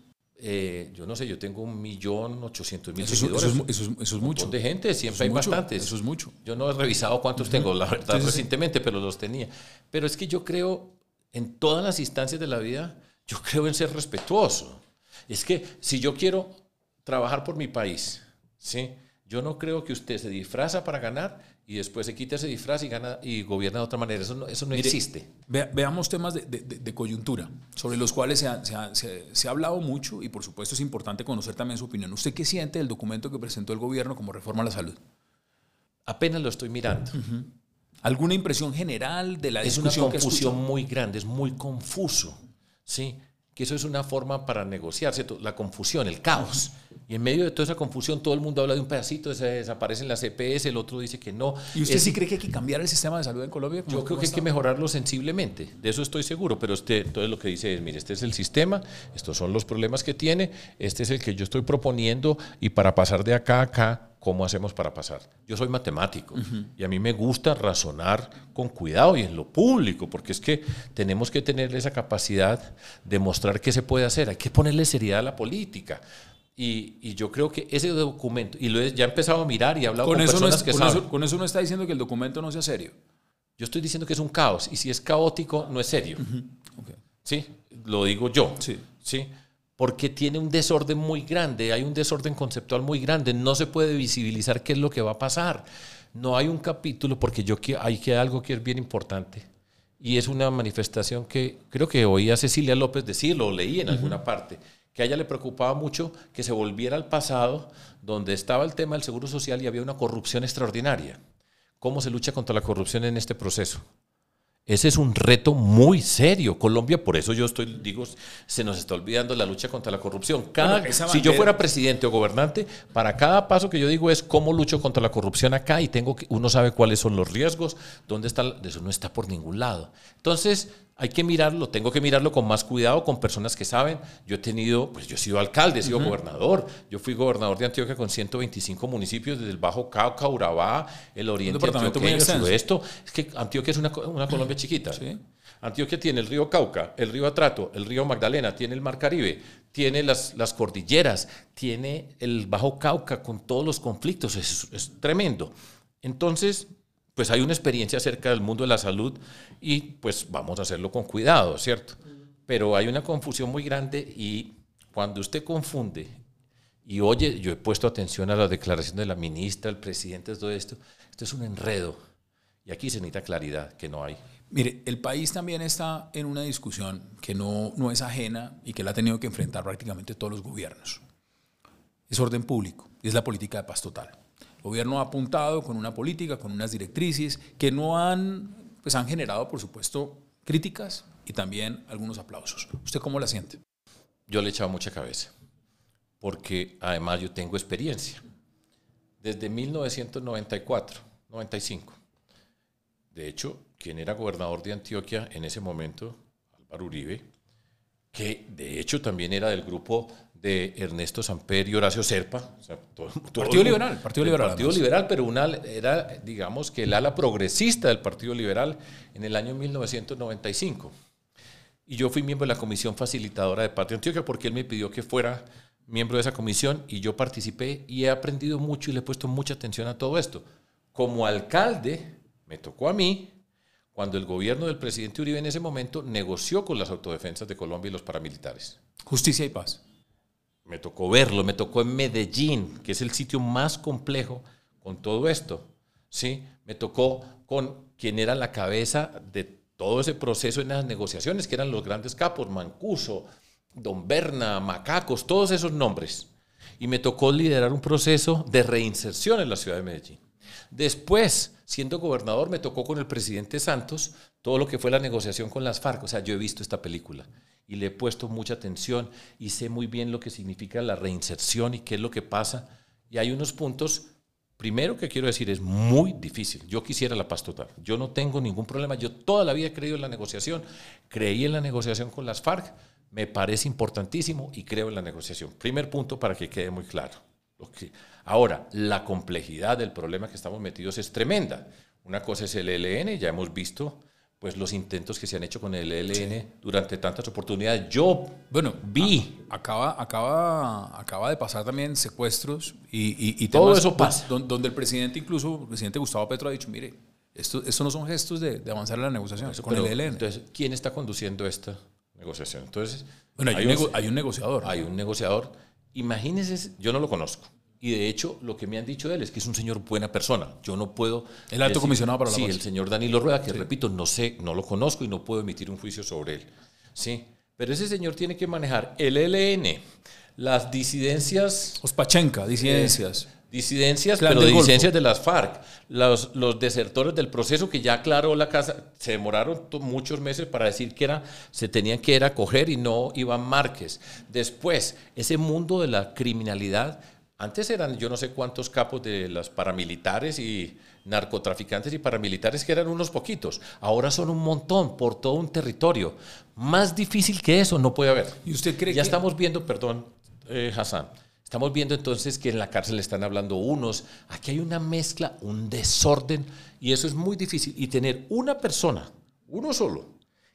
Eh, yo no sé, yo tengo un millón ochocientos mil seguidores. Eso es, eso, es, mucho. de gente, siempre hay bastantes. Eso es mucho. Yo no he revisado cuántos tengo, la verdad, recientemente, pero los tenía. Pero es que yo creo, en todas las instancias de la vida, yo creo en ser respetuoso. Es que si yo quiero trabajar por mi país, ¿sí? yo no creo que usted se disfraza para ganar y después se quita ese disfraz y, gana, y gobierna de otra manera. Eso no, eso no existe. veamos temas de, coyuntura, sobre los cuales se ha, se, ha, hablado mucho y por supuesto es importante conocer también su opinión. ¿Usted qué siente del documento que presentó el gobierno como reforma a la salud? Apenas lo estoy mirando. ¿Alguna impresión general de la es discusión? Es una confusión muy grande, es muy confuso. ¿sí? que eso es una forma para negociar, ¿cierto? La confusión, el caos. Y en medio de toda esa confusión, todo el mundo habla de un pedacito, se desaparecen las EPS, el otro dice que no. ¿Y usted sí cree que hay que cambiar el sistema de salud en Colombia? Yo creo que hay que mejorarlo sensiblemente, de eso estoy seguro, pero usted, entonces lo que dice es, mire, este es el sistema, estos son los problemas que tiene, este es el que yo estoy proponiendo y para pasar de acá a acá ¿cómo hacemos para pasar? Yo soy matemático y a mí me gusta razonar con cuidado y en lo público, porque es que tenemos que tener esa capacidad de mostrar qué se puede hacer, hay que ponerle seriedad a la política. Y, yo creo que ese documento, y lo he, ya he empezado a mirar y he hablado con, personas que con saben. Eso, con eso no está diciendo que el documento no sea serio. Yo estoy diciendo que es un caos, y si es caótico, no es serio. ¿Sí? Lo digo yo. Sí. ¿Sí? porque tiene un desorden muy grande, hay un desorden conceptual muy grande, no se puede visibilizar qué es lo que va a pasar. No hay un capítulo, porque yo hay que algo que es bien importante, y es una manifestación que creo que oí a Cecilia López decirlo, o leí en alguna parte, que a ella le preocupaba mucho que se volviera al pasado, donde estaba el tema del seguro social y había una corrupción extraordinaria. ¿Cómo se lucha contra la corrupción en este proceso? Ese es un reto muy serio. Colombia, por eso yo estoy, digo, se nos está olvidando la lucha contra la corrupción. Cada, si yo fuera presidente o gobernante, para cada paso que yo digo es cómo lucho contra la corrupción acá y tengo que, uno sabe cuáles son los riesgos, dónde está, eso no está por ningún lado. Entonces, hay que mirarlo, tengo que mirarlo con más cuidado, con personas que saben. Yo he tenido, pues yo he sido alcalde, he sido gobernador. Yo fui gobernador de Antioquia con 125 municipios, desde el Bajo Cauca, Urabá, el Oriente Antioqueño, el sudoeste. Es que Antioquia es una, una Colombia chiquita. Antioquia tiene el río Cauca, el río Atrato, el río Magdalena, tiene el Mar Caribe, tiene las, las cordilleras, tiene el Bajo Cauca con todos los conflictos. Es, es tremendo. Entonces, pues hay una experiencia acerca del mundo de la salud y pues vamos a hacerlo con cuidado, ¿cierto? Pero hay una confusión muy grande y cuando usted confunde y oye, yo he puesto atención a la declaración de la ministra, el presidente, todo esto, esto es un enredo y aquí se necesita claridad que no hay. Mire, el país también está en una discusión que no, no es ajena y que la ha tenido que enfrentar prácticamente todos los gobiernos. Es orden público y es la política de paz total. Gobierno ha apuntado con una política, con unas directrices que no han, pues han generado, por supuesto, críticas y también algunos aplausos. ¿Usted cómo la siente? Yo le he echado mucha cabeza, porque además yo tengo experiencia. Desde 1994, 95. De hecho, quien era gobernador de Antioquia en ese momento, Álvaro Uribe, que de hecho también era del grupo de Ernesto Samper y Horacio Serpa. partido Liberal. Partido Liberal. Partido Liberal, pero una, era, digamos, que el ala progresista del Partido Liberal en el año 1995. Y yo fui miembro de la comisión facilitadora de Patria Antioquia porque él me pidió que fuera miembro de esa comisión y yo participé y he aprendido mucho y le he puesto mucha atención a todo esto. Como alcalde, me tocó a mí cuando el gobierno del presidente Uribe en ese momento negoció con las autodefensas de Colombia y los paramilitares. Justicia y paz me tocó verlo, me tocó en Medellín, que es el sitio más complejo con todo esto. ¿sí? Me tocó con quien era la cabeza de todo ese proceso en las negociaciones, que eran los grandes capos, Mancuso, Don Berna, Macacos, todos esos nombres. Y me tocó liderar un proceso de reinserción en la ciudad de Medellín. Después, siendo gobernador, me tocó con el presidente Santos todo lo que fue la negociación con las FARC. O sea, yo he visto esta película y le he puesto mucha atención y sé muy bien lo que significa la reinserción y qué es lo que pasa. Y hay unos puntos, primero que quiero decir, es muy difícil. Yo quisiera la paz total. Yo no tengo ningún problema. Yo toda la vida he creído en la negociación. Creí en la negociación con las FARC. Me parece importantísimo y creo en la negociación. Primer punto para que quede muy claro. Ahora, la complejidad del problema que estamos metidos es tremenda. Una cosa es el ELN, ya hemos visto pues los intentos que se han hecho con el ELN durante tantas oportunidades. Yo bueno, vi. acaba, acaba, acaba de pasar también secuestros y, y, todo eso pasa. Donde, el presidente, incluso el presidente Gustavo Petro ha dicho, mire, esto, esto no son gestos de, avanzar en la negociación con el ELN. Entonces, ¿quién está conduciendo esta negociación? Entonces, bueno, hay, un, hay un negociador. Hay un negociador. Imagínense, yo no lo conozco y de hecho, lo que me han dicho de él es que es un señor buena persona. Yo no puedo. El alto comisionado para la Sí, el señor Danilo Rueda, que repito, no sé, no lo conozco y no puedo emitir un juicio sobre él. Sí. Pero ese señor tiene que manejar el ELN, las disidencias. Ospachenka, disidencias. Eh, disidencias, pero disidencias de las FARC, los, los, desertores del proceso que ya aclaró la casa, se demoraron muchos meses para decir que era, se tenían que ir a coger y no Iván Márquez. Después, ese mundo de la criminalidad antes eran yo no sé cuántos capos de las paramilitares y narcotraficantes y paramilitares que eran unos poquitos. Ahora son un montón por todo un territorio. Más difícil que eso no puede haber. ¿Y usted cree ya estamos viendo, perdón, eh, Hassan, estamos viendo entonces que en la cárcel están hablando unos. Aquí hay una mezcla, un desorden y eso es muy difícil. Y tener una persona, uno solo,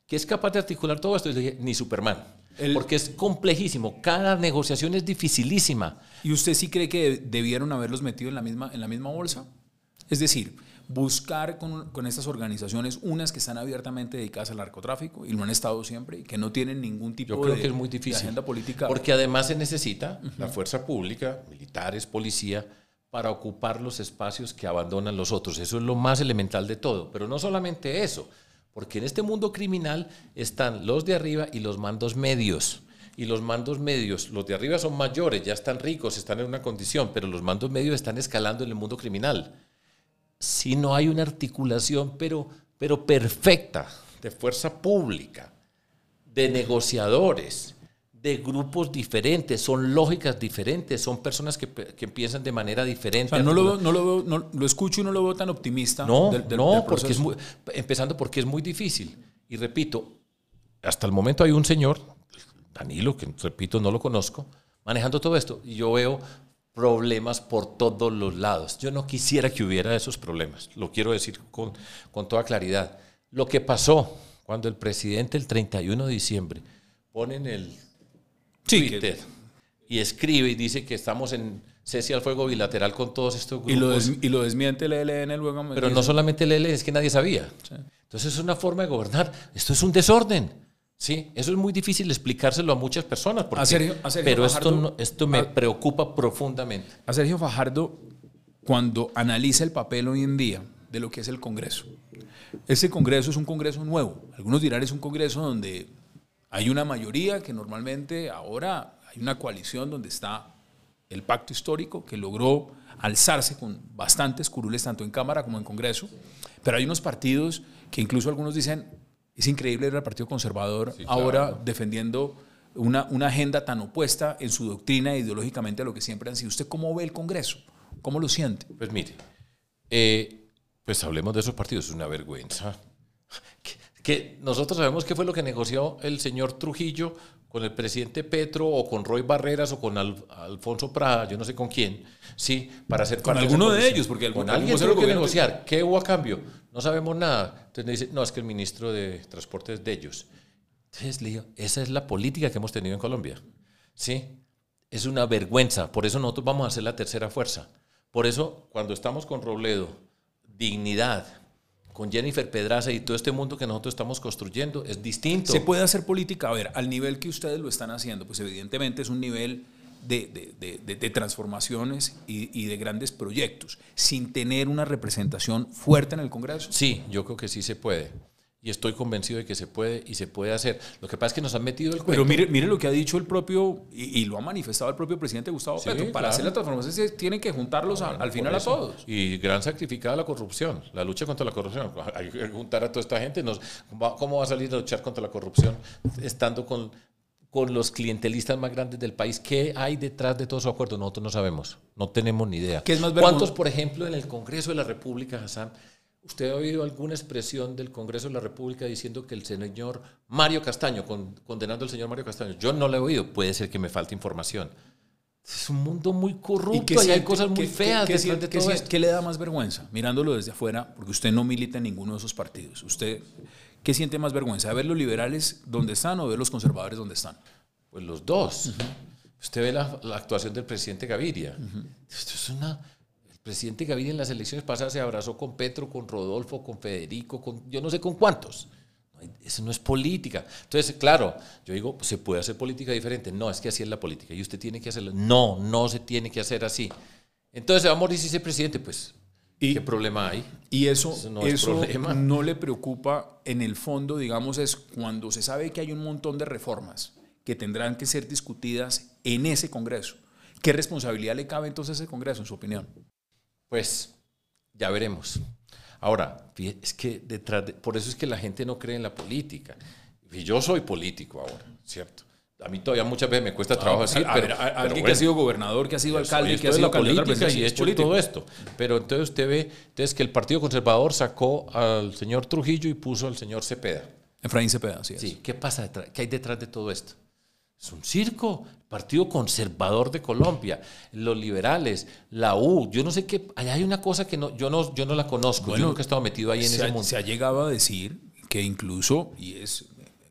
que es capaz de articular todo esto, ni Superman porque es complejísimo. Cada negociación es dificilísima. ¿Y usted sí cree que debieron haberlos metido en la misma, en la misma bolsa? Es decir, buscar con, con, estas organizaciones, unas que están abiertamente dedicadas al narcotráfico y lo han estado siempre, y que no tienen ningún tipo Yo creo de, que es muy difícil, agenda política. Porque además se necesita la fuerza pública, militares, policía, para ocupar los espacios que abandonan los otros. Eso es lo más elemental de todo. Pero no solamente eso, porque en este mundo criminal están los de arriba y los mandos medios. Y los mandos medios, los de arriba son mayores, ya están ricos, están en una condición, pero los mandos medios están escalando en el mundo criminal. Si no hay una articulación, pero, pero perfecta, de fuerza pública, de negociadores, de grupos diferentes, son lógicas diferentes, son personas que, que piensan de manera diferente. no, lo, no, lo, no lo, escucho y no lo veo tan optimista. No, no porque es muy, empezando porque es muy difícil. Y repito, hasta el momento hay un señor, Danilo, que repito, no lo conozco, manejando todo esto. Y yo veo problemas por todos los lados. Yo no quisiera que hubiera esos problemas, lo quiero decir con, con toda claridad. Lo que pasó cuando el presidente el 31 de diciembre pone en Twitter y escribe y dice que estamos en cese al fuego bilateral con todos estos grupos. Y lo, y lo desmiente el ELN luego. Pero no solamente el ELN, es que nadie sabía. Entonces es una forma de gobernar. Esto es un desorden. Sí, eso es muy difícil explicárselo a muchas personas. Porque, pero esto, esto me preocupa profundamente. A Sergio Fajardo, cuando analiza el papel hoy en día de lo que es el Congreso, ese Congreso es un Congreso nuevo. Algunos dirán es un Congreso donde hay una mayoría que normalmente ahora hay una coalición donde está el pacto histórico que logró alzarse con bastantes curules tanto en Cámara como en Congreso, pero hay unos partidos que incluso algunos dicen, es increíble ver al Partido Conservador ahora defendiendo una, una, agenda tan opuesta en su doctrina e ideológicamente a lo que siempre han sido. ¿Usted cómo ve el Congreso? ¿Cómo lo siente? Pues mire, eh, pues hablemos de esos partidos, es una vergüenza que nosotros sabemos qué fue lo que negoció el señor Trujillo con el presidente Petro o con Roy Barreras o con Alfonso Prada, yo no sé con quién, sí, para hacer con alguno de ellos, porque con alguien tiene que negociar. ¿Qué hubo a cambio? No sabemos nada. Entonces dice, no, es que el ministro de Transporte es de ellos. Entonces le digo, esa es la política que hemos tenido en Colombia, sí. Es una vergüenza. Por eso nosotros vamos a hacer la tercera fuerza. Por eso, cuando estamos con Robledo, dignidad, con Jennifer Pedraza y todo este mundo que nosotros estamos construyendo es distinto. Se puede hacer política, a ver, al nivel que ustedes lo están haciendo, pues evidentemente es un nivel de, de, de, de transformaciones y, y, de grandes proyectos sin tener una representación fuerte en el Congreso? Sí, yo creo que sí se puede. Y estoy convencido de que se puede y se puede hacer. Lo que pasa es que nos han metido el cuento. Pero mire, mire lo que ha dicho el propio, y, y lo ha manifestado el propio presidente Gustavo sí, Petro. Para claro. hacer la transformación se tienen que juntarlos a, al final a todos. Y gran sacrificada la corrupción, la lucha contra la corrupción. Hay que juntar a toda esta gente. Nos, ¿Cómo va a salir a luchar contra la corrupción estando con, con los clientelistas más grandes del país. ¿Qué hay detrás de todo su acuerdo? Nosotros no sabemos, no tenemos ni idea. ¿Qué es más ¿Cuántos, por ejemplo, en el Congreso de la República, Hassan, usted ha oído alguna expresión del Congreso de la República diciendo que el señor Mario Castaño, con, condenando al señor Mario Castaño? Yo no lo he oído, puede ser que me falte información. Es un mundo muy corrupto y, y hay cosas muy ¿qué, feas ¿qué, detrás de todo ¿qué, esto. ¿Qué le da más vergüenza? Mirándolo desde afuera, porque usted no milita en ninguno de esos partidos. ¿Usted qué siente más vergüenza? ¿De ver los liberales donde están o ver los conservadores donde están? Pues los dos. Uh -huh. Usted ve la, la, actuación del presidente Gaviria. Uh -huh. Esto es una. Presidente Gaviria en las elecciones pasadas se abrazó con Petro, con Rodolfo, con Federico, con yo no sé con cuántos. Eso no es política. Entonces, claro, yo digo, se puede hacer política diferente. No, es que así es la política y usted tiene que hacerlo. No, no se tiene que hacer así. Entonces, vamos a ese presidente, pues, ¿Y, ¿qué problema hay? Y eso, eso, no, eso no le preocupa en el fondo, digamos, es cuando se sabe que hay un montón de reformas que tendrán que ser discutidas en ese Congreso. ¿Qué responsabilidad le cabe entonces a ese Congreso, en su opinión? Pues ya veremos. Ahora, es que detrás de, por eso es que la gente no cree en la política. Y yo soy político ahora, ¿cierto? A mí todavía muchas veces me cuesta trabajo decir, a pero, ver, a, alguien bueno, que ha sido gobernador, que ha sido alcalde, que ha sido política y hecho político. todo esto. Pero entonces usted ve entonces que el Partido Conservador sacó al señor Trujillo y puso al señor Cepeda. Efraín Cepeda, sí. Sí, ¿qué pasa detrás? ¿Qué hay detrás de todo esto? Es un circo. Partido Conservador de Colombia, los liberales, la U, yo no sé qué, allá hay una cosa que no, yo, no, yo no la conozco, bueno, yo nunca he estado metido ahí en se ese ha, mundo. Se ha llegado a decir que incluso, y es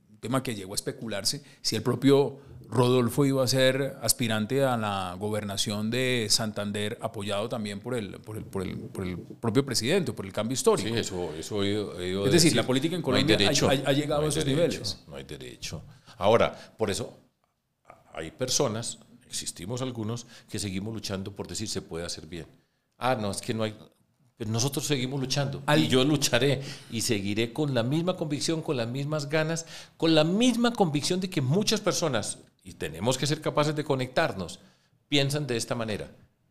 un tema que llegó a especularse, si el propio Rodolfo iba a ser aspirante a la gobernación de Santander, apoyado también por el, por el, por el, por el propio presidente, por el cambio histórico. Sí, eso, eso he oído, he oído Es decir, decir, la política en Colombia no ha, ha, llegado no a esos derecho, niveles. No hay derecho. Ahora, por eso hay personas, existimos algunos, que seguimos luchando por decir se puede hacer bien. Ah, no, es que no hay... Pero nosotros seguimos luchando Al... y yo lucharé y seguiré con la misma convicción, con las mismas ganas, con la misma convicción de que muchas personas, y tenemos que ser capaces de conectarnos, piensan de esta manera.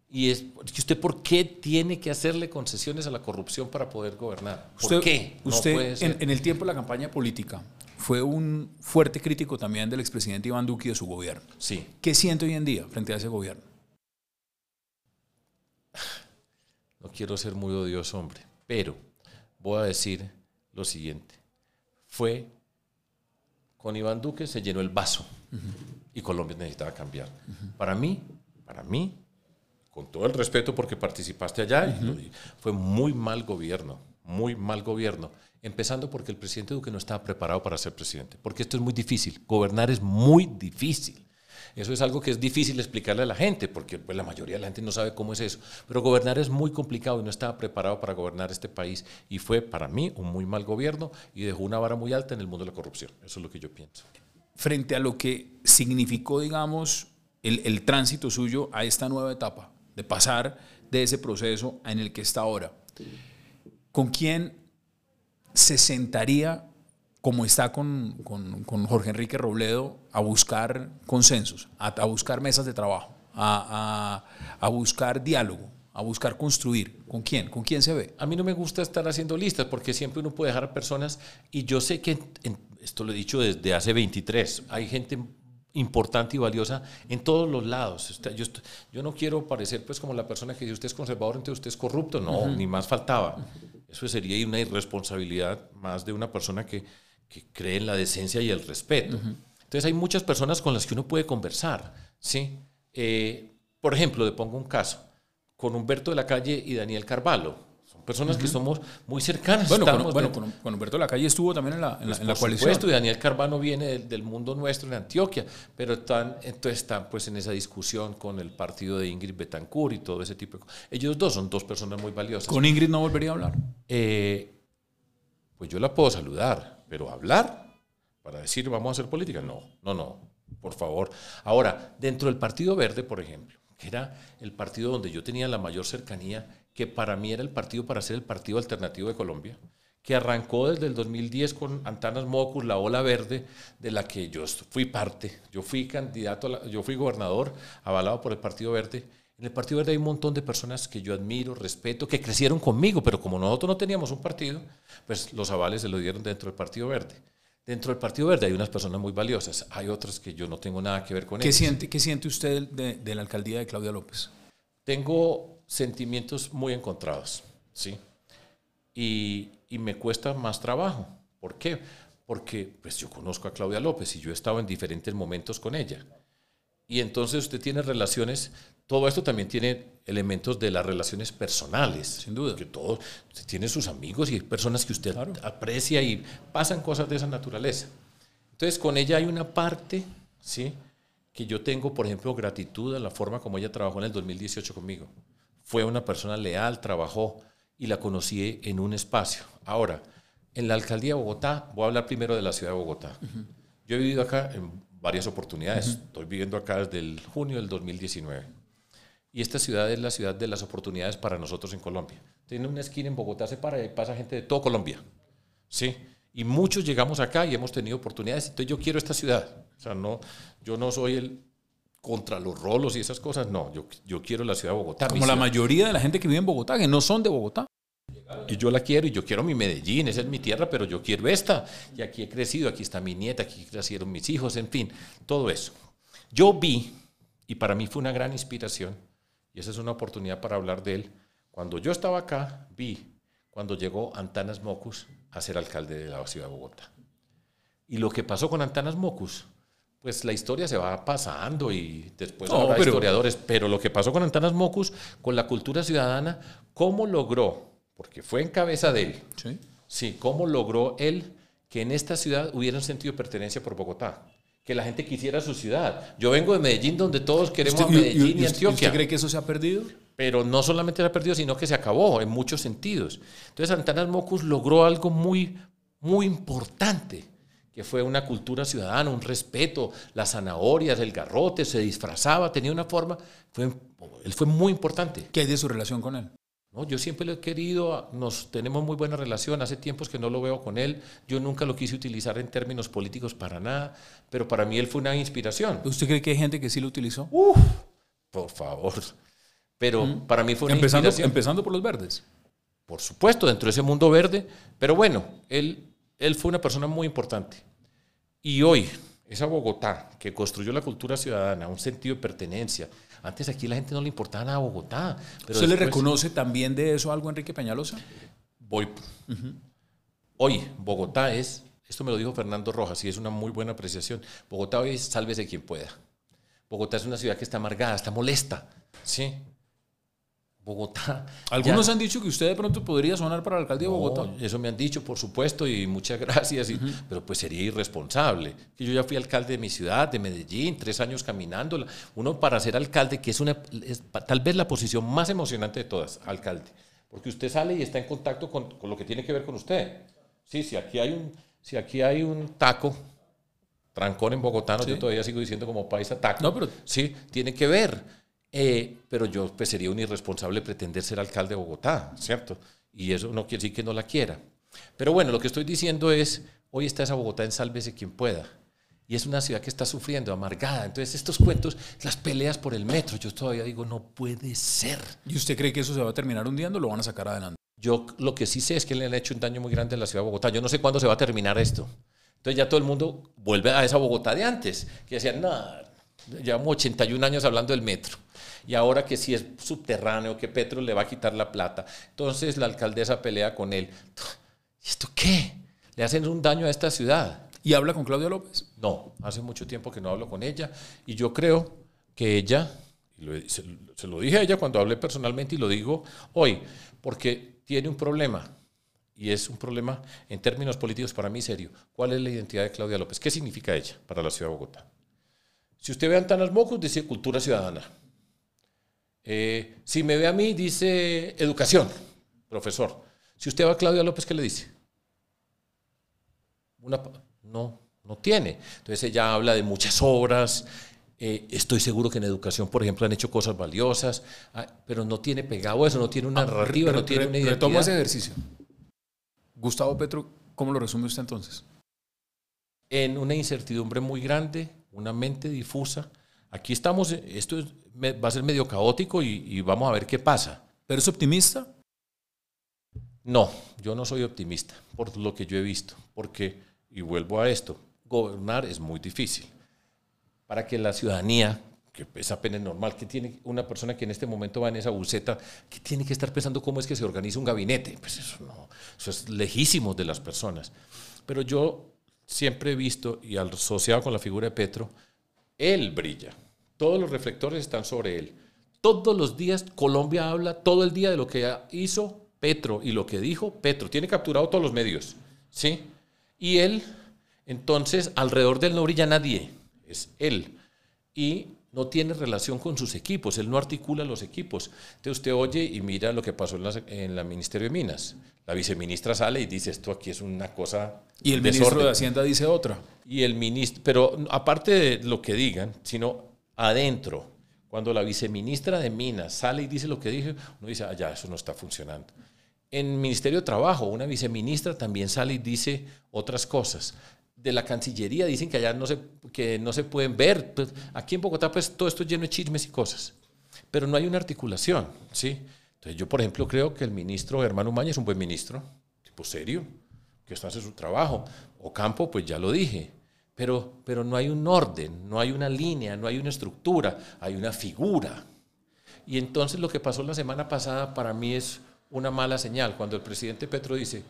Y es que usted por qué tiene que hacerle concesiones a la corrupción para poder gobernar. ¿Por usted, qué? No usted en, en, el tiempo de la campaña política fue un fuerte crítico también del expresidente Iván Duque y de su gobierno. Sí. ¿Qué siente hoy en día frente a ese gobierno? No quiero ser muy odioso, hombre, pero voy a decir lo siguiente. Fue con Iván Duque se llenó el vaso uh -huh. y Colombia necesitaba cambiar. Uh -huh. Para mí, para mí, con todo el respeto porque participaste allá, uh -huh. fue muy mal gobierno, muy mal gobierno. Empezando porque el presidente Duque no estaba preparado para ser presidente, porque esto es muy difícil. Gobernar es muy difícil. Eso es algo que es difícil explicarle a la gente, porque pues, la mayoría de la gente no sabe cómo es eso. Pero gobernar es muy complicado y no estaba preparado para gobernar este país. Y fue para mí un muy mal gobierno y dejó una vara muy alta en el mundo de la corrupción. Eso es lo que yo pienso. Frente a lo que significó, digamos, el, el tránsito suyo a esta nueva etapa, de pasar de ese proceso en el que está ahora, ¿con quién se sentaría como está con, con, con, Jorge Enrique Robledo, a buscar consensos, a, a buscar mesas de trabajo, a, a, a, buscar diálogo, a buscar construir. ¿Con quién? ¿Con quién se ve? A mí no me gusta estar haciendo listas porque siempre uno puede dejar a personas, y yo sé que, en, esto lo he dicho desde hace 23, hay gente importante y valiosa en todos los lados. Yo, yo no quiero parecer pues como la persona que dice usted es conservador, entonces usted es corrupto. No, uh -huh. ni más faltaba. Eso sería una irresponsabilidad más de una persona que, que cree en la decencia y el respeto. Uh -huh. Entonces hay muchas personas con las que uno puede conversar. ¿sí? Eh, por ejemplo, le pongo un caso, con Humberto de la Calle y Daniel Carvalho. Son personas uh -huh. que somos muy cercanas. Bueno, con, bueno con, con, Humberto de la Calle estuvo también en la, en pues la, en la por coalición. Supuesto, y Daniel Carvalho viene del, del, mundo nuestro en Antioquia, pero están, entonces están pues en esa discusión con el partido de Ingrid Betancourt y todo ese tipo de cosas. Ellos dos son dos personas muy valiosas. ¿Con Ingrid no volvería a hablar? Eh, pues yo la puedo saludar, pero hablar para decir vamos a hacer política, no, no, no. por favor. Ahora, dentro del Partido Verde, por ejemplo, era el partido donde yo tenía la mayor cercanía, que para mí era el partido para ser el partido alternativo de Colombia, que arrancó desde el 2010 con Antanas Mocus, la ola verde, de la que yo fui parte. Yo fui candidato, yo fui gobernador avalado por el Partido Verde. En el Partido Verde hay un montón de personas que yo admiro, respeto, que crecieron conmigo, pero como nosotros no teníamos un partido, pues los avales se lo dieron dentro del Partido Verde. Dentro del Partido Verde hay unas personas muy valiosas, hay otras que yo no tengo nada que ver con ¿Qué Siente, ¿Qué siente usted de, de la alcaldía de Claudia López? Tengo sentimientos muy encontrados, ¿sí? Y, y me cuesta más trabajo. ¿Por qué? Porque pues yo conozco a Claudia López y yo he estado en diferentes momentos con ella. Y entonces usted tiene relaciones, todo esto también tiene elementos de las relaciones personales. Sin duda. Que todo, usted tiene sus amigos y personas que usted aprecia y pasan cosas de esa naturaleza. Entonces con ella hay una parte, ¿sí? Que yo tengo, por ejemplo, gratitud a la forma como ella trabajó en el 2018 conmigo. Fue una persona leal, trabajó y la conocí en un espacio. Ahora, en la alcaldía de Bogotá, voy a hablar primero de la ciudad de Bogotá. Yo he vivido acá en varias oportunidades. Estoy viviendo acá desde el junio del 2019. Y esta ciudad es la ciudad de las oportunidades para nosotros en Colombia. Tiene una esquina en Bogotá, se para y pasa gente de todo Colombia. ¿Sí? Y muchos llegamos acá y hemos tenido oportunidades. Entonces yo quiero esta ciudad. O sea, no, yo no soy el contra los rolos y esas cosas. No, yo, yo quiero la ciudad de Bogotá. Como la mayoría de la gente que vive en Bogotá, que no son de Bogotá. Y yo la quiero y yo quiero mi Medellín, esa es mi tierra, pero yo quiero esta. Y aquí he crecido, aquí está mi nieta, aquí crecieron mis hijos, en fin, todo eso. Yo vi, y para mí fue una gran inspiración, y esa es una oportunidad para hablar de él, cuando yo estaba acá, vi cuando llegó Antanas Mocus a ser alcalde de la ciudad de Bogotá. Y lo que pasó con Antanas Mocus, pues la historia se va pasando y después no, habrá historiadores, pero lo que pasó con Antanas Mocus, con la cultura ciudadana, cómo logró porque fue en cabeza de él. Sí. Sí, cómo logró él que en esta ciudad hubiera un sentido de pertenencia por Bogotá. Que la gente quisiera su ciudad. Yo vengo de Medellín, donde todos queremos a Medellín y, Antioquia. ¿Usted cree que eso se ha perdido? Pero no solamente se ha perdido, sino que se acabó en muchos sentidos. Entonces, Antanas Mocus logró algo muy, muy importante, que fue una cultura ciudadana, un respeto, las zanahorias, el garrote, se disfrazaba, tenía una forma. Fue, él fue muy importante. ¿Qué hay de su relación con él? No, yo siempre lo he querido, nos tenemos muy buena relación, hace tiempos que no lo veo con él, yo nunca lo quise utilizar en términos políticos para nada, pero para mí él fue una inspiración. ¿Usted cree que hay gente que sí lo utilizó? Uf, por favor. Pero para mí fue una empezando, inspiración. Empezando por los verdes. Por supuesto, dentro de ese mundo verde, pero bueno, él, él fue una persona muy importante. Y hoy, esa Bogotá que construyó la cultura ciudadana, un sentido de pertenencia, antes aquí la gente no le importaba nada a Bogotá. Pero ¿Usted le reconoce también de eso algo a Enrique Peñalosa? Voy. Hoy, Bogotá es, esto me lo dijo Fernando Rojas y es una muy buena apreciación. Bogotá hoy es sálvese quien pueda. Bogotá es una ciudad que está amargada, está molesta. ¿sí? Bogotá. <laughs> Algunos han dicho que usted de pronto podría sonar para el alcalde de Bogotá. Eso me han dicho, por supuesto, y muchas <laughs> gracias, pero pues sería irresponsable. Yo ya fui alcalde de mi ciudad, de Medellín, tres años caminando. Uno para ser alcalde, que es, una, tal vez la posición más emocionante de todas, alcalde, porque usted sale y está en contacto con, lo que tiene que ver con usted. Sí, si aquí hay un, si aquí hay un taco, trancón en Bogotá, yo todavía sigo diciendo como paisa taco. No, pero sí, tiene que ver. Eh, pero yo pues, sería un irresponsable pretender ser alcalde de Bogotá, ¿cierto? Y eso no quiere decir que no la quiera. Pero bueno, lo que estoy diciendo es, hoy está esa Bogotá en sálvese quien pueda. Y es una ciudad que está sufriendo, amargada. Entonces estos cuentos, las peleas por el metro, yo todavía digo, no puede ser. ¿Y usted cree que eso se va a terminar hundiendo o lo van a sacar adelante? Yo lo que sí sé es que le han hecho un daño muy grande a la ciudad de Bogotá. Yo no sé cuándo se va a terminar esto. Entonces ya todo el mundo vuelve a esa Bogotá de antes, que decían, no, llevamos 81 años hablando del metro y ahora que si es subterráneo, que Petro le va a quitar la plata. Entonces la alcaldesa pelea con él. ¿Y esto qué? Le hacen un daño a esta ciudad. ¿Y habla con Claudia López? No, hace mucho tiempo que no hablo con ella y yo creo que ella, se, se lo dije a ella cuando hablé personalmente y lo digo hoy, porque tiene un problema y es un problema en términos políticos para mí serio. ¿Cuál es la identidad de Claudia López? ¿Qué significa ella para la ciudad de Bogotá? Si usted ve a Antanas Mocos, dice cultura ciudadana. Eh, si me ve a mí, dice educación, profesor. Si usted va a Claudia López, ¿qué le dice? Una, no, no tiene. Entonces ella habla de muchas obras, eh, estoy seguro que en educación, por ejemplo, han hecho cosas valiosas, ah, pero no tiene pegado eso, no tiene una Ah, narrativa, re- no tiene re- una identidad. Retomo ese ejercicio. Gustavo Petro, ¿cómo lo resume usted entonces? en una incertidumbre muy grande, una mente difusa. Aquí estamos, esto es- va a ser medio caótico y, y vamos a ver qué pasa. ¿Pero es optimista? No, yo no soy optimista por lo que yo he visto, porque, y vuelvo a esto, gobernar es muy difícil. Para que la ciudadanía, que es apenas normal, que tiene una persona que en este momento va en esa buceta, que tiene que estar pensando cómo es que se organiza un gabinete, pues eso no, eso es lejísimo de las personas. Pero yo siempre he visto, y asociado con la figura de Petro, él brilla. Todos los reflectores están sobre él. Todos los días Colombia habla todo el día de lo que hizo Petro y lo que dijo Petro. Tiene capturado todos los medios, ¿sí? Y él, entonces, alrededor de él no brilla nadie, es él. Y no tiene relación con sus equipos, él no articula los equipos. Entonces usted oye y mira lo que pasó en la, en la Ministerio de Minas. La viceministra sale y dice, esto aquí es una cosa... Y el ministro desorden". de Hacienda dice otra. Y el ministro, pero aparte de lo que digan, sino adentro, cuando la viceministra de Minas sale y dice lo que dijo, uno dice, ah, ya, eso no está funcionando. En el Ministerio de Trabajo, una viceministra también sale y dice otras cosas. De la Cancillería dicen que allá no se, que no se pueden ver. Pues, aquí en Bogotá, pues todo esto es lleno de chismes y cosas. Pero no hay una articulación, ¿sí? Entonces yo, por ejemplo, creo que el ministro Germán Umaña es un buen ministro, tipo serio, que está haciendo su trabajo. Ocampo, pues ya lo dije. Pero, pero no hay un orden, no hay una línea, no hay una estructura, hay una figura. Y entonces lo que pasó la semana pasada para mí es una mala señal. Cuando el presidente Petro dice,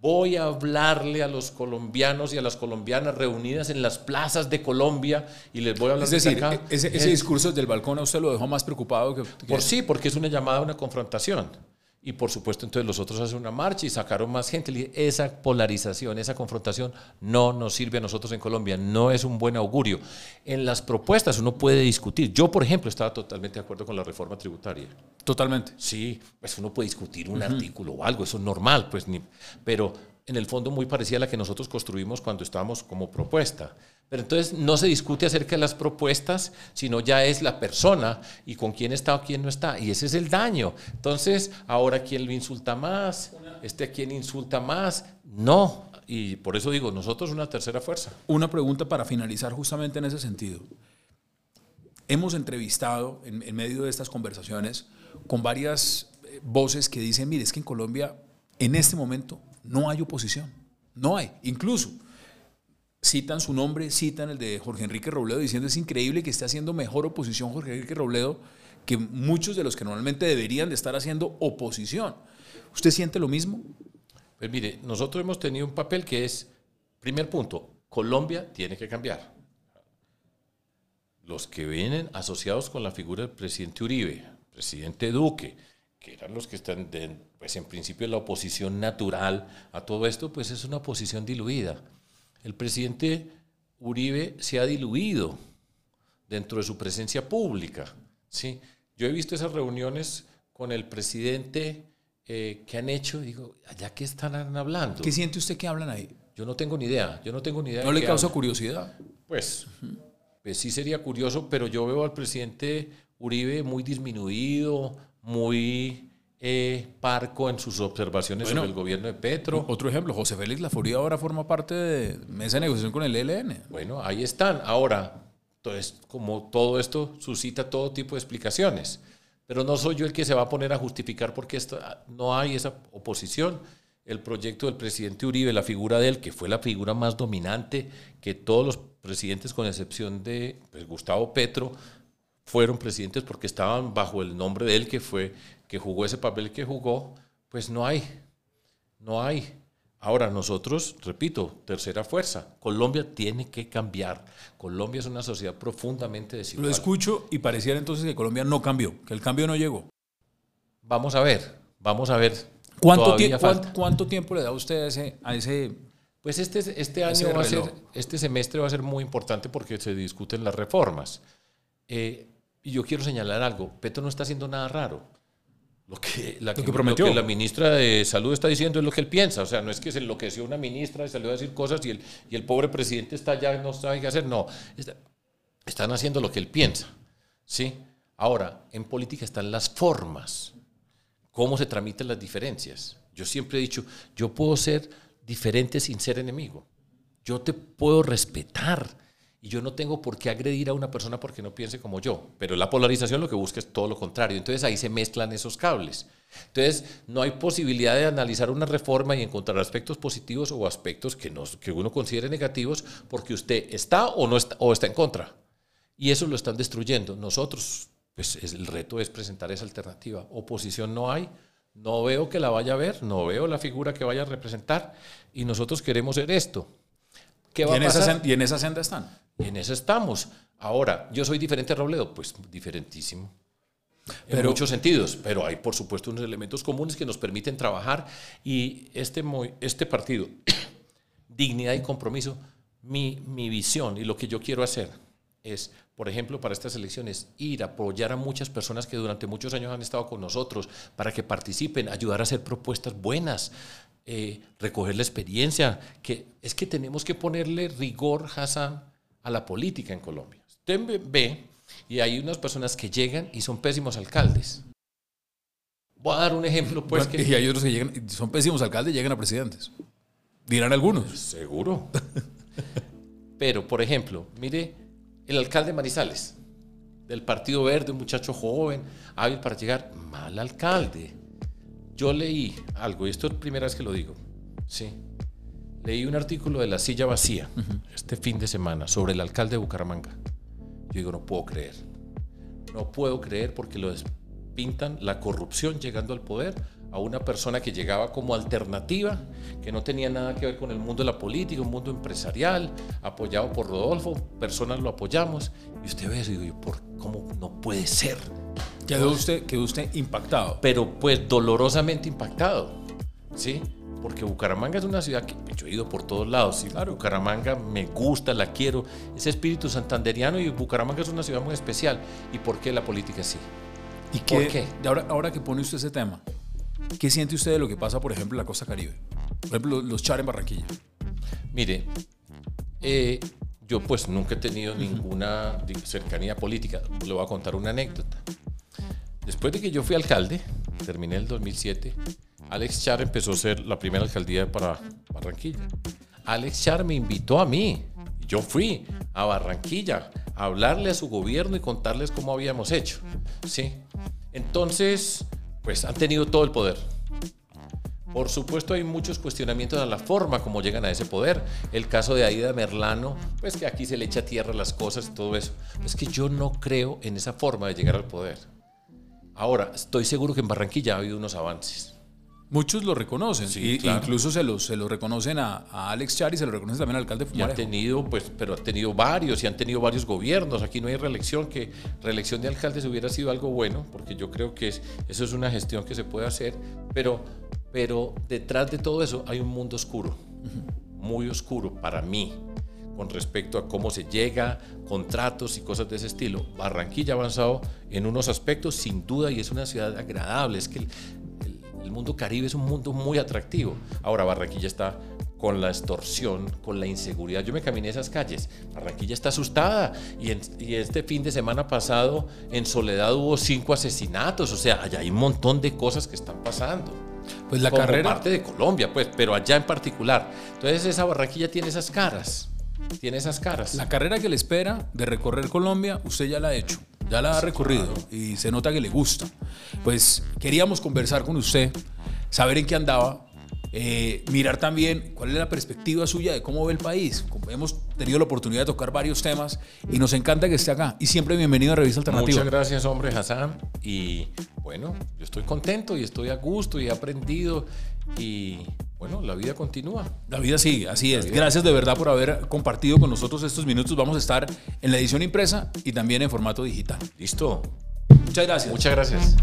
voy a hablarle a los colombianos y a las colombianas reunidas en las plazas de Colombia y les voy a hablar Es decir, desde acá. ese, ese Es- discurso desde el balcón a usted lo dejó más preocupado que... que- por sí, porque es una llamada a una confrontación. Y por supuesto, entonces los otros hacen una marcha y sacaron más gente. Esa polarización, esa confrontación no nos sirve a nosotros en Colombia, no es un buen augurio. En las propuestas uno puede discutir. Yo, por ejemplo, estaba totalmente de acuerdo con la reforma tributaria. Totalmente. Sí, pues uno puede discutir un artículo o algo, eso es normal, pues ni, pero en el fondo muy parecida a la que nosotros construimos cuando estábamos como propuesta. Pero entonces no se discute acerca de las propuestas, sino ya es la persona y con quién está o quién no está. Y ese es el daño. Entonces, ahora quién lo insulta más, este a quién insulta más. No. Y por eso digo, nosotros una tercera fuerza. Una pregunta para finalizar justamente en ese sentido. Hemos entrevistado en, en medio de estas conversaciones con varias eh, voces que dicen, mire, es que en Colombia en este momento no hay oposición. No hay. Incluso citan su nombre, citan el de Jorge Enrique Robledo diciendo es increíble que esté haciendo mejor oposición Jorge Enrique Robledo que muchos de los que normalmente deberían de estar haciendo oposición. ¿Usted siente lo mismo? Pues mire, nosotros hemos tenido un papel que es, primer punto, Colombia tiene que cambiar. Los que vienen asociados con la figura del presidente Uribe, presidente Duque, que eran los que están, de- pues en principio la oposición natural a todo esto, pues es una oposición diluida. El presidente Uribe se ha diluido dentro de su presencia pública. ¿sí? Yo he visto esas reuniones con el presidente eh, que han hecho, digo, ¿allá qué están hablando? ¿Qué siente usted que hablan ahí? Yo no tengo ni idea, yo no tengo ni idea. ¿No le causa curiosidad? Pues, pues sí sería curioso, pero yo veo al presidente Uribe muy disminuido, muy eh, parco en sus observaciones Bueno. sobre el gobierno de Petro. Otro ejemplo, José Félix Laforía ahora forma parte de mesa de negociación con el ELN. Bueno, ahí están. Ahora, entonces, como todo esto suscita todo tipo de explicaciones, pero no soy yo el que se va a poner a justificar porque esta- no hay esa oposición. El proyecto del presidente Uribe, la figura de él, que fue la figura más dominante que todos los presidentes, con excepción de pues, Gustavo Petro, fueron presidentes porque estaban bajo el nombre de él, que fue que jugó ese papel que jugó, pues no hay, no hay. Ahora nosotros, repito, tercera fuerza, Colombia tiene que cambiar. Colombia es una sociedad profundamente Lo desigual. escucho y pareciera entonces que Colombia no cambió, que el cambio no llegó. Vamos a ver, vamos a ver. ¿Cuánto, Todavía tie- falta. cuán- cuánto tiempo le da usted a ese, a ese Pues este, este año va a ser, este semestre va a ser muy importante porque se discuten las reformas. Eh, y yo quiero señalar algo, Petro no está haciendo nada raro. Lo que, la, Lo que prometió. la ministra de Salud está diciendo es lo que él piensa. O sea, no es que se enloqueció una ministra y salió a decir cosas y el, y el pobre presidente está ya, no sabe qué hacer. No, está- están haciendo lo que él piensa. ¿sí? Ahora, en política están las formas, cómo se tramitan las diferencias. Yo siempre he dicho, yo puedo ser diferente sin ser enemigo. Yo te puedo respetar y yo no tengo por qué agredir a una persona porque no piense como yo. Pero la polarización lo que busca es todo lo contrario. Entonces ahí se mezclan esos cables. Entonces no hay posibilidad de analizar una reforma y encontrar aspectos positivos o aspectos que, nos, que uno considere negativos porque usted está o no está, o está en contra. Y eso lo están destruyendo. Nosotros, pues es- el reto es presentar esa alternativa. Oposición no hay, no veo que la vaya a ver, no veo la figura que vaya a representar y nosotros queremos ser esto. ¿Qué va Y a en, esa, pasar? sen- y en esa senda están. En eso estamos. Ahora, ¿yo soy diferente a Robledo? Pues diferentísimo. En Pero- muchos sentidos, pero hay por supuesto unos elementos comunes que nos permiten trabajar y este, este partido, <coughs> dignidad y compromiso, mi, mi visión y lo que yo quiero hacer es, por ejemplo, para estas elecciones, ir a apoyar a muchas personas que durante muchos años han estado con nosotros para que participen, ayudar a hacer propuestas buenas, eh, recoger la experiencia, que es que tenemos que ponerle rigor, Hassan, a la política en Colombia. Usted ve- y hay unas personas que llegan y son pésimos alcaldes. Voy a dar un ejemplo, pues, Bueno, que... Y hay otros que llegan, son pésimos alcaldes y llegan a presidentes. Dirán algunos. Seguro. <laughs> Pero, por ejemplo, mire, el alcalde de Manizales, del Partido Verde, un muchacho joven, hábil para llegar, mal alcalde. Yo leí algo, y esto es la primera vez que lo digo, sí. Leí un artículo de La Silla Vacía este fin de semana sobre el alcalde de Bucaramanga. Yo digo, no puedo creer. No puedo creer porque lo pintan la corrupción llegando al poder a una persona que llegaba como alternativa, que no tenía nada que ver con el mundo de la política, un mundo empresarial, apoyado por Rodolfo, personas lo apoyamos, y usted ve eso y digo, ¿por cómo no puede ser? Quedó usted, quedó usted impactado. Pero pues dolorosamente impactado, ¿sí? Porque Bucaramanga es una ciudad que yo he ido por todos lados, y Bucaramanga me gusta, la quiero, ese espíritu santanderiano y Bucaramanga es una ciudad muy especial. ¿Y por qué la política sí? ¿Y ¿Por qué? ahora, ahora que pone usted ese tema, ¿qué siente usted de lo que pasa, por ejemplo, en la costa caribe? Por ejemplo, los char en Barranquilla. Mire, eh, yo pues nunca he tenido ninguna cercanía política. Le voy a contar una anécdota. Después de que yo fui alcalde, terminé el 2007, Alex Char empezó a ser la primera alcaldía para Barranquilla. Alex Char me invitó a mí. Yo fui a Barranquilla a hablarle a su gobierno y contarles cómo habíamos hecho. ¿sí? Entonces, pues han tenido todo el poder. Por supuesto hay muchos cuestionamientos a la forma como llegan a ese poder. El caso de Aida Merlano, pues que aquí se le echa tierra a las cosas y todo eso. Es que yo no creo en esa forma de llegar al poder. Ahora, estoy seguro que en Barranquilla ha habido unos avances. Muchos lo reconocen. Sí, y, claro. Incluso se lo, se lo reconocen a, a Alex Char y se lo reconocen también al alcalde Y han Fumarejo. tenido, pues, pero han tenido varios y han tenido varios gobiernos. Aquí no hay reelección, que reelección de alcaldes hubiera sido algo bueno, porque yo creo que es- eso es una gestión que se puede hacer, pero, pero detrás de todo eso hay un mundo oscuro, muy oscuro para mí, con respecto a cómo se llega, contratos y cosas de ese estilo. Barranquilla ha avanzado en unos aspectos, sin duda, y es una ciudad agradable. Es que el, mundo caribe es un mundo muy atractivo. Ahora Barranquilla está con la extorsión, con la inseguridad. Yo me caminé esas calles. Barranquilla está asustada. Y, en- y este fin de semana pasado en Soledad hubo cinco asesinatos. O sea, allá hay un montón de cosas que están pasando. Pues la como carrera. parte de Colombia, pues, pero allá en particular. Entonces esa Barranquilla tiene esas caras. Tiene esas caras. La carrera que le espera de recorrer Colombia, usted ya la ha hecho, ya la ha recorrido y se nota que le gusta. Pues queríamos conversar con usted, saber en qué andaba, eh, mirar también cuál es la perspectiva suya de cómo ve el país. Hemos tenido la oportunidad de tocar varios temas y nos encanta que esté acá. Y siempre bienvenido a Revista Alternativa. Muchas gracias, hombre Hassan. Y bueno, yo estoy contento y estoy a gusto y he aprendido. Y bueno, la vida continúa. La vida sigue, así es. Gracias de verdad por haber compartido con nosotros estos minutos. Vamos a estar en la edición impresa y también en formato digital. Listo. Muchas gracias. Muchas gracias.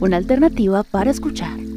Una alternativa para escuchar.